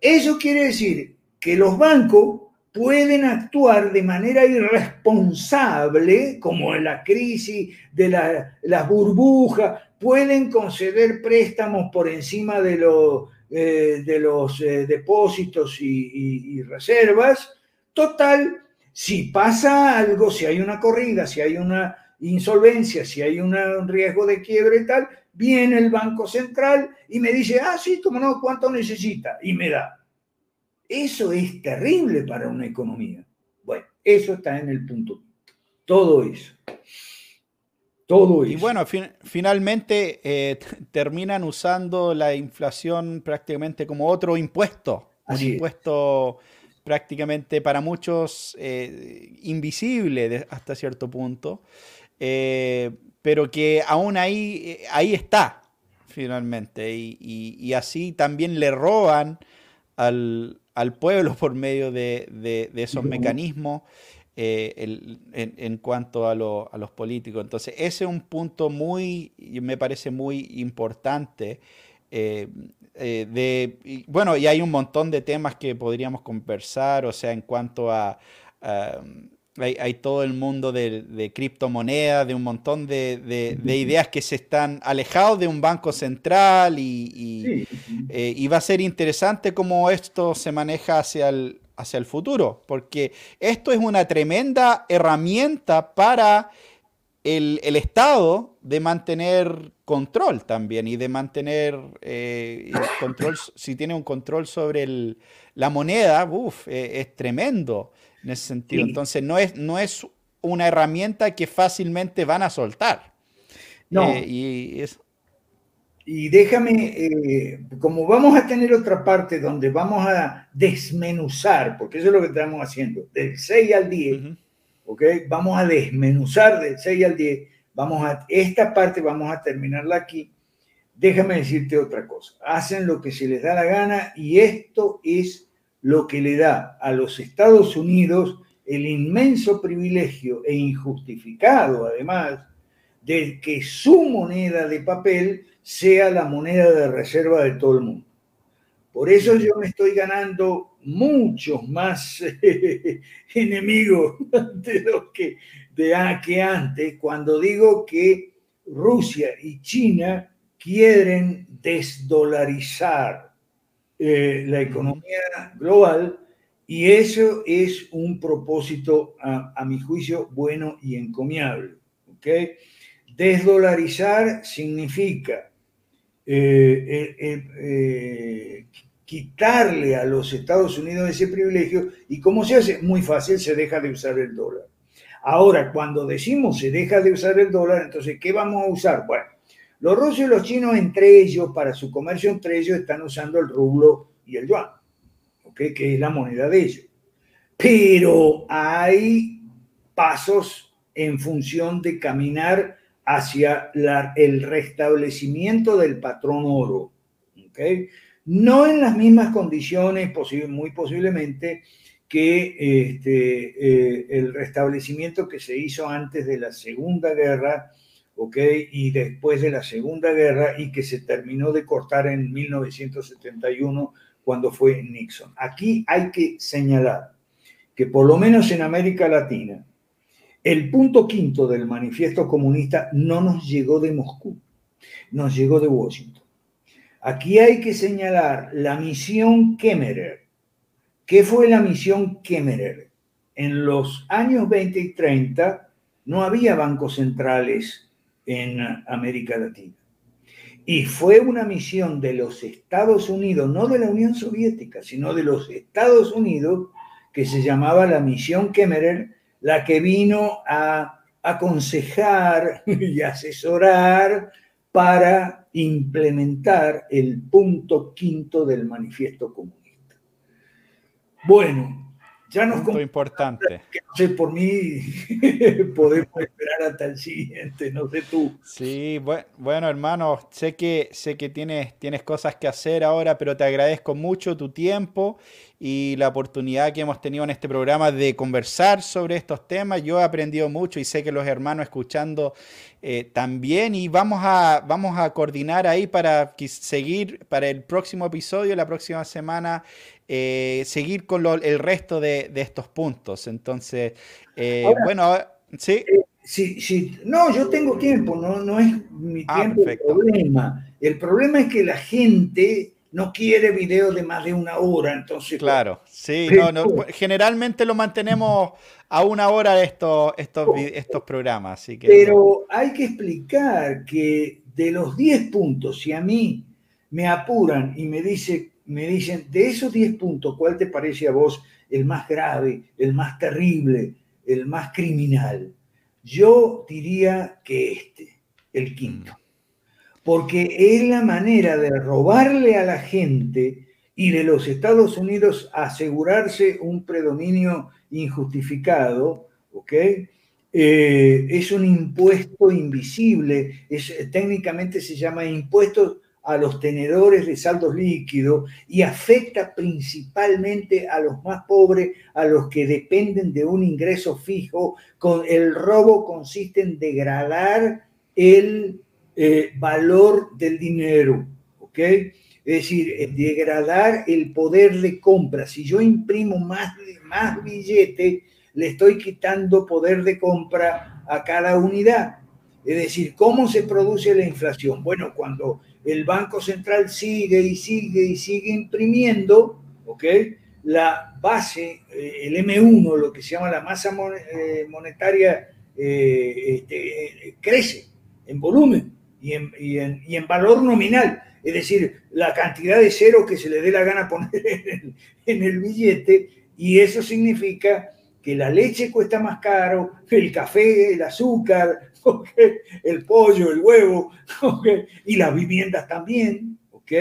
Eso quiere decir que los bancos pueden actuar de manera irresponsable, como en la crisis de las burbujas, pueden conceder préstamos por encima de, eh, los eh, depósitos y, reservas. Total, si pasa algo, si hay una corrida, si hay una insolvencia, si hay un riesgo de quiebre y tal, viene el Banco Central y me dice, ah, sí, cómo no, ¿cuánto necesita? Y me da. Eso es terrible para una economía. Bueno, eso está en el punto. Todo eso. Todo eso. Y bueno, finalmente eh, terminan usando la inflación prácticamente como otro impuesto. un impuesto prácticamente para muchos eh, invisible hasta cierto punto, eh, pero que aún ahí, ahí está finalmente. y así también le roban al, al pueblo por medio de, esos mecanismos eh, en, cuanto a, los políticos. Entonces, ese es un punto muy, me parece muy importante. Eh, eh, de, bueno, y hay un montón de temas que podríamos conversar, o sea, en cuanto a hay, todo el mundo de, criptomonedas, de un montón de, ideas que se están alejados de un banco central y, eh, y, va a ser interesante cómo esto se maneja hacia el, hacia el futuro, porque esto es una tremenda herramienta para el, Estado de mantener control también y de mantener eh, control, si tiene un control sobre la moneda, uf, eh, es tremendo en ese sentido. Entonces, no es, no es una herramienta que fácilmente van a soltar. No. Eh, y, y déjame, eh, como vamos a tener otra parte donde vamos a desmenuzar, porque eso es lo que estamos haciendo, del 6 al 10, ¿ok? Vamos a desmenuzar del 6 al 10, vamos a, esta parte vamos a terminarla aquí. Déjame decirte otra cosa, hacen lo que se les da la gana y esto es lo que le da a los Estados Unidos el inmenso privilegio e injustificado, además, de que su moneda de papel sea la moneda de reserva de todo el mundo. Por eso yo me estoy ganando muchos más enemigos de los que, de que antes cuando digo que Rusia y China quieren desdolarizar eh, la economía global y eso es un propósito, a, mi juicio, bueno y encomiable. ¿okay? Desdolarizar significa eh, eh, quitarle a los Estados Unidos ese privilegio y como se hace muy fácil, se deja de usar el dólar. Ahora, cuando decimos se deja de usar el dólar, entonces, ¿qué vamos a usar? Bueno, los rusos y los chinos entre ellos, para su comercio entre ellos, están usando el rublo y el yuan, ¿okay? que es la moneda de ellos. Pero hay pasos en función de caminar hacia el restablecimiento del patrón oro. ¿okay? No en las mismas condiciones, muy posiblemente, que este, eh, el restablecimiento que se hizo antes de la Segunda Guerra, ¿ok? Y después de la Segunda Guerra y que se terminó de cortar en 1971 cuando fue Nixon. Aquí hay que señalar que por lo menos en América Latina, el punto quinto del manifiesto comunista no nos llegó de Moscú, nos llegó de Washington. Aquí hay que señalar la misión Kemmerer. ¿Qué fue la misión Kemmerer? En los años 20 y 30 no había bancos centrales en América Latina. Y fue una misión de los Estados Unidos, no de la Unión Soviética, sino de los Estados Unidos, que se llamaba la misión Kemmerer, la que vino a aconsejar y asesorar para implementar el punto quinto del manifiesto comunista. Bueno, ya nos punto importante. Que no sé, por mí podemos esperar hasta el siguiente, no sé tú. Sí, bueno, hermano, sé que, sé que tienes, tienes cosas que hacer ahora, pero te agradezco mucho tu tiempo y la oportunidad que hemos tenido en este programa de conversar sobre estos temas. Yo he aprendido mucho y sé que los hermanos escuchando eh, también y vamos a, vamos a coordinar ahí para seguir para el próximo episodio, la próxima semana, eh, seguir con el resto de, estos puntos. Entonces, eh, bueno, sí. Sí, sí, no, yo tengo tiempo, no, no es mi ah, tiempo el problema. El problema es que la gente no quiere videos de más de una hora, entonces... Claro, sí, generalmente lo mantenemos a una hora estos, estos, estos programas. Así que, pero hay que explicar que de los 10 puntos, si a mí me apuran y me, dice, me dicen, de esos 10 puntos, ¿cuál te parece a vos el más grave, el más terrible, el más criminal? Yo diría que este, el quinto porque es la manera de robarle a la gente y de los Estados Unidos asegurarse un predominio injustificado, ¿ok? Eh, es un impuesto invisible, es, técnicamente se llama impuesto a los tenedores de saldos líquidos y afecta principalmente a los más pobres, a los que dependen de un ingreso fijo. Con, el robo consiste en degradar el eh, valor del dinero, ¿ok? Es decir, eh, degradar el poder de compra. Si yo imprimo más, más billete, le estoy quitando poder de compra a cada unidad. Es decir, ¿cómo se produce la inflación? Bueno, cuando el Banco Central sigue y sigue y sigue imprimiendo, ¿ok? La base, eh, el M1, lo que se llama la masa monetaria, este, crece en volumen y en, valor nominal, es decir, la cantidad de ceros que se le dé la gana poner en el, billete, y eso significa que la leche cuesta más caro, el café, el azúcar, el pollo, el huevo, y las viviendas también, ¿ok?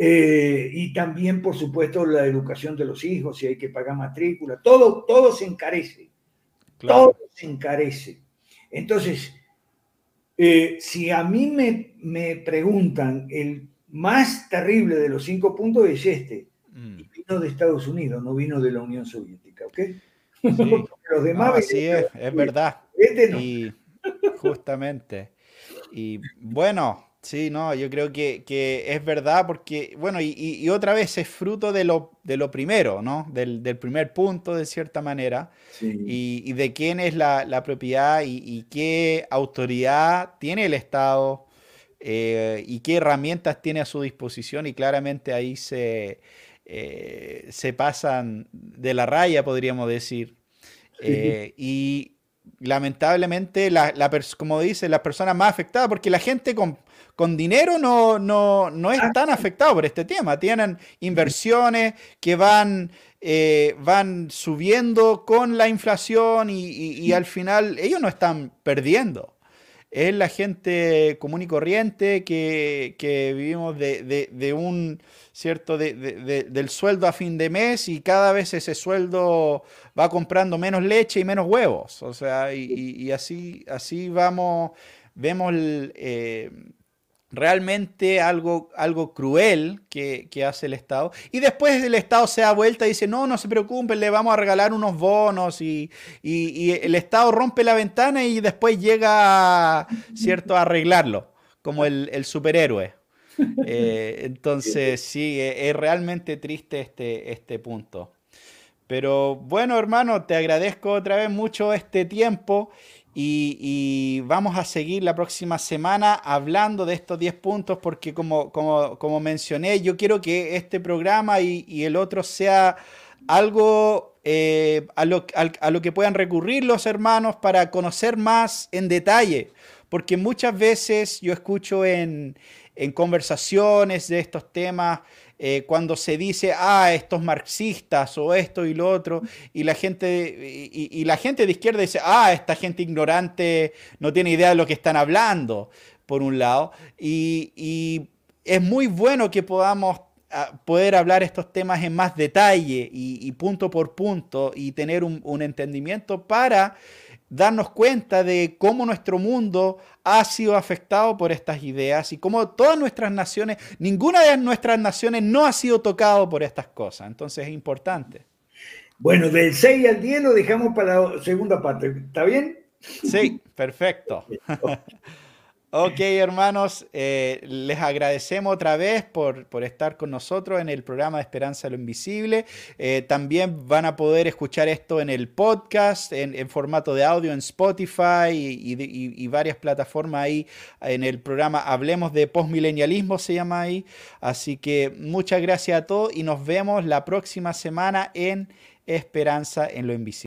Eh, y también, por supuesto, la educación de los hijos, si hay que pagar matrícula, todo, todo se encarece, todo se encarece. Entonces, eh, si a mí me, me, preguntan, el más terrible de los cinco puntos es este. Mm. vino de Estados Unidos, no vino de la Unión Soviética, ¿ok? los demás... sí, es, es verdad. Este no. Y justamente. Y bueno, Sí, no, yo creo que, es verdad porque, bueno, y, otra vez es fruto de lo, de lo primero, ¿no? Del, primer punto, de cierta manera, y, de quién es la, propiedad y, qué autoridad tiene el Estado eh, y qué herramientas tiene a su disposición, y claramente ahí se, eh, se pasan de la raya, podríamos decir. Eh, y lamentablemente, la, como dice, las personas más afectadas, porque la gente con, con dinero no, no, no es ah. tan afectado por este tema. Tienen inversiones que van, eh, van subiendo con la inflación y, al final ellos no están perdiendo. Es la gente común y corriente que, vivimos de, un cierto del sueldo a fin de mes y cada vez ese sueldo va comprando menos leche y menos huevos. O sea, y, así, así vamos, vemos el, eh, realmente algo, algo cruel que, hace el Estado. Y después el Estado se da vuelta y dice, no, no se preocupen, le vamos a regalar unos bonos y, el Estado rompe la ventana y después llega, ¿cierto?, a arreglarlo, como el, superhéroe. Eh, entonces, sí, e, es, realmente triste este, este punto. Pero bueno, hermano, te agradezco otra vez mucho este tiempo y, vamos a seguir la próxima semana hablando de estos 10 puntos porque como, como, mencioné, yo quiero que este programa y, el otro sea algo eh, a, lo, a, lo, que puedan recurrir los hermanos para conocer más en detalle. Porque muchas veces yo escucho en, en conversaciones de estos temas eh, cuando se dice, ah, estos marxistas o esto y lo otro, y la gente, y, la gente de izquierda dice, ah, esta gente ignorante no tiene idea de lo que están hablando, por un lado, y, es muy bueno que podamos ah, poder hablar estos temas en más detalle y, punto por punto y tener un, un entendimiento para darnos cuenta de cómo nuestro mundo ha sido afectado por estas ideas y cómo todas nuestras naciones, ninguna de nuestras naciones no ha sido tocado por estas cosas. Entonces es importante. Bueno, del 6 al 10 lo dejamos para la segunda parte. ¿Está bien? Sí, perfecto. Ok, hermanos, eh, les agradecemos otra vez por, estar con nosotros en el programa de Esperanza lo Invisible. Eh, también van a poder escuchar esto en el podcast, en, formato de audio en Spotify y, varias plataformas ahí. En el programa Hablemos de Postmilenialismo se llama ahí. Así que muchas gracias a todos y nos vemos la próxima semana en Esperanza en lo Invisible.